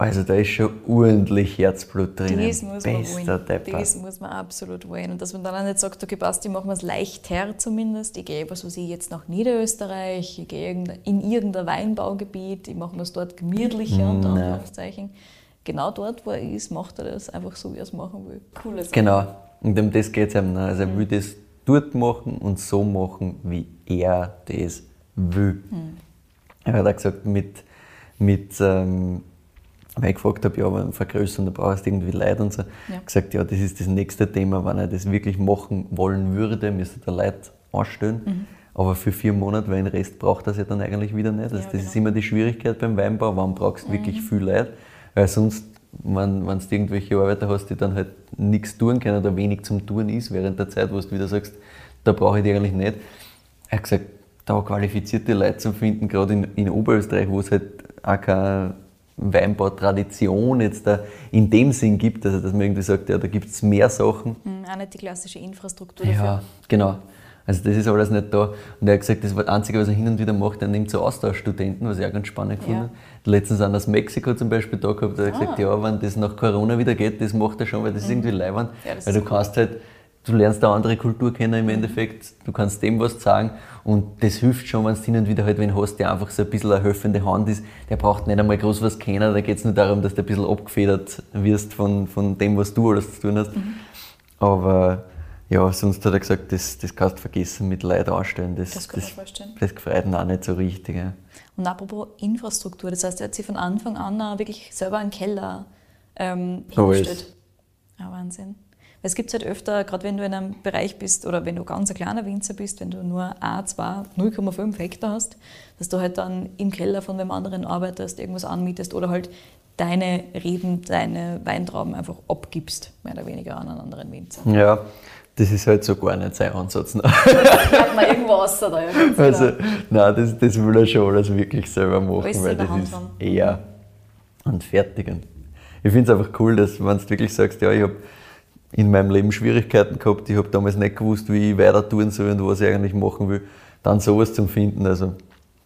also da ist schon ordentlich Herzblut drin.
Das muss man wollen. Das muss man absolut wollen. Und dass man dann auch nicht sagt, okay, passt, ich mache mir es leichter zumindest. Ich gehe, was weiß ich, jetzt nach Niederösterreich, ich gehe in irgendein Weinbaugebiet, ich mache mir es dort gemütlicher, unter Anführungszeichen. Genau dort, wo er ist, macht er das einfach so, wie er es machen will.
Coole Sache. Genau. Und um das geht es ihm. Also er will das dort machen und so machen, wie er das will. Mhm. Er hat auch gesagt, mit, mit ähm, weil ich gefragt habe, ja, aber vergrößern, da brauchst du irgendwie Leute und so. Ja. gesagt, ja, das ist das nächste Thema, wenn er das wirklich machen wollen würde, müsste der Leute anstellen. Mhm. Aber für vier Monate, weil den Rest braucht das ja dann eigentlich wieder nicht. Also ja, das genau. ist immer die Schwierigkeit beim Weinbau, wann brauchst du mhm. wirklich viel Leute? Weil sonst, wenn, wenn du irgendwelche Arbeiter hast, die dann halt nichts tun können oder wenig zum Tun ist, während der Zeit, wo du wieder sagst, da brauche ich die eigentlich nicht. Er hat gesagt, da qualifizierte Leute zu finden, gerade in, in Oberösterreich, wo es halt auch keine Weinbautradition jetzt da in dem Sinn gibt, also dass man irgendwie sagt, ja, da gibt es mehr Sachen.
Mhm, auch nicht die klassische Infrastruktur
dafür. Ja, genau. Also das ist alles nicht da. Und er hat gesagt, das war das Einzige, was er hin und wieder macht, er nimmt so Austauschstudenten, was ich auch ganz spannend ja. finde. Letztens an aus Mexiko zum Beispiel da gehabt, da hat er ah. gesagt, ja, wenn das nach Corona wieder geht, das macht er schon, weil das ist mhm. irgendwie leibend. Ja, weil du kannst halt du lernst eine andere Kultur kennen im Endeffekt, du kannst dem was sagen und das hilft schon, wenn du hin und wieder halt wen hast, der einfach so ein bisschen eine helfende Hand ist, der braucht nicht einmal groß was kennen, da geht es nur darum, dass du ein bisschen abgefedert wirst von, von dem, was du alles zu tun hast. Mhm. Aber ja, sonst hat er gesagt, das, das kannst du vergessen mit Leuten anstellen. Das,
das kann ich vorstellen.
Das gefreut ihn auch nicht so richtig. Ja.
Und apropos Infrastruktur, das heißt, er hat sich von Anfang an wirklich selber einen Keller ähm, hingestellt. Ja, Wahnsinn. Es gibt halt öfter, gerade wenn du in einem Bereich bist oder wenn du ganz ein kleiner Winzer bist, wenn du nur A, 2, 0,5 Hektar hast, dass du halt dann im Keller von einem anderen arbeitest, irgendwas anmietest oder halt deine Reben, deine Weintrauben einfach abgibst, mehr oder weniger an einen anderen Winzer.
Ja, das ist halt so gar nicht sein Ansatz.
Ne? *laughs* Hat man irgendwo außer da, ja,
Also, nein, das, das will er schon alles wirklich selber machen, alles weil das ist haben. eher und fertig. ich finde es einfach cool, dass wenn du wirklich sagst, ja, ich habe in meinem Leben Schwierigkeiten gehabt. Ich habe damals nicht gewusst, wie ich weiter tun soll und was ich eigentlich machen will. Dann sowas zu finden. Also,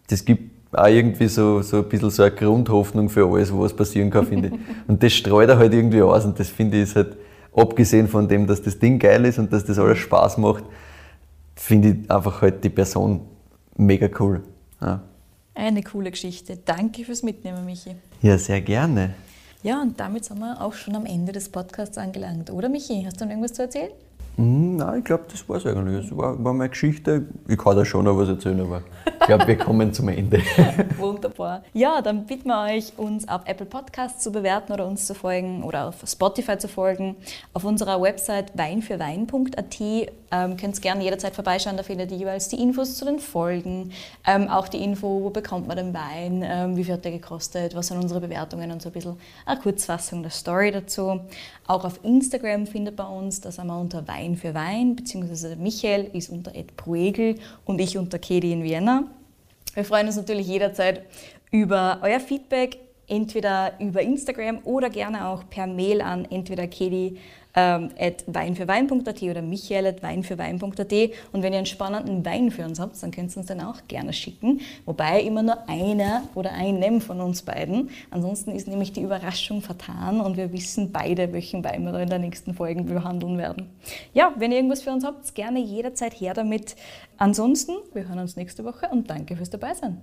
das gibt auch irgendwie so, so ein bisschen so eine Grundhoffnung für alles, was passieren kann, finde ich. *laughs* Und das streut er halt irgendwie aus und das finde ich ist halt, abgesehen von dem, dass das Ding geil ist und dass das alles Spaß macht, finde ich einfach halt die Person mega cool. Ja.
Eine coole Geschichte. Danke fürs Mitnehmen, Michi.
Ja, sehr gerne.
Ja, und damit sind wir auch schon am Ende des Podcasts angelangt, oder Michi? Hast du noch irgendwas zu erzählen?
Hm, nein, ich glaube, das war es eigentlich. Das war, war meine Geschichte. Ich kann da schon noch was erzählen, aber ich glaube, wir kommen zum Ende. *laughs*
Wunderbar. Ja, dann bitten wir euch, uns auf Apple Podcasts zu bewerten oder uns zu folgen oder auf Spotify zu folgen. Auf unserer Website weinfürwein.at ähm, könnt ihr gerne jederzeit vorbeischauen. Da findet ihr jeweils die Infos zu den Folgen, ähm, auch die Info, wo bekommt man den Wein, ähm, wie viel hat der gekostet, was sind unsere Bewertungen und so ein bisschen eine Kurzfassung der Story dazu. Auch auf Instagram findet man uns, da sind wir unter Wein Wein für Wein, beziehungsweise Michael ist unter Ed Bruegel und ich unter Kedi in Vienna. Wir freuen uns natürlich jederzeit über euer Feedback, entweder über Instagram oder gerne auch per Mail an entweder kedi ähm, at weinfürwein.at oder michael at weinfürwein.at. Und wenn ihr einen spannenden Wein für uns habt, dann könnt ihr uns den auch gerne schicken. Wobei immer nur einer oder einem von uns beiden. Ansonsten ist nämlich die Überraschung vertan und wir wissen beide, welchen Wein wir da in der nächsten Folge behandeln werden. Ja, wenn ihr irgendwas für uns habt, gerne jederzeit her damit. Ansonsten, wir hören uns nächste Woche und danke fürs Dabeisein.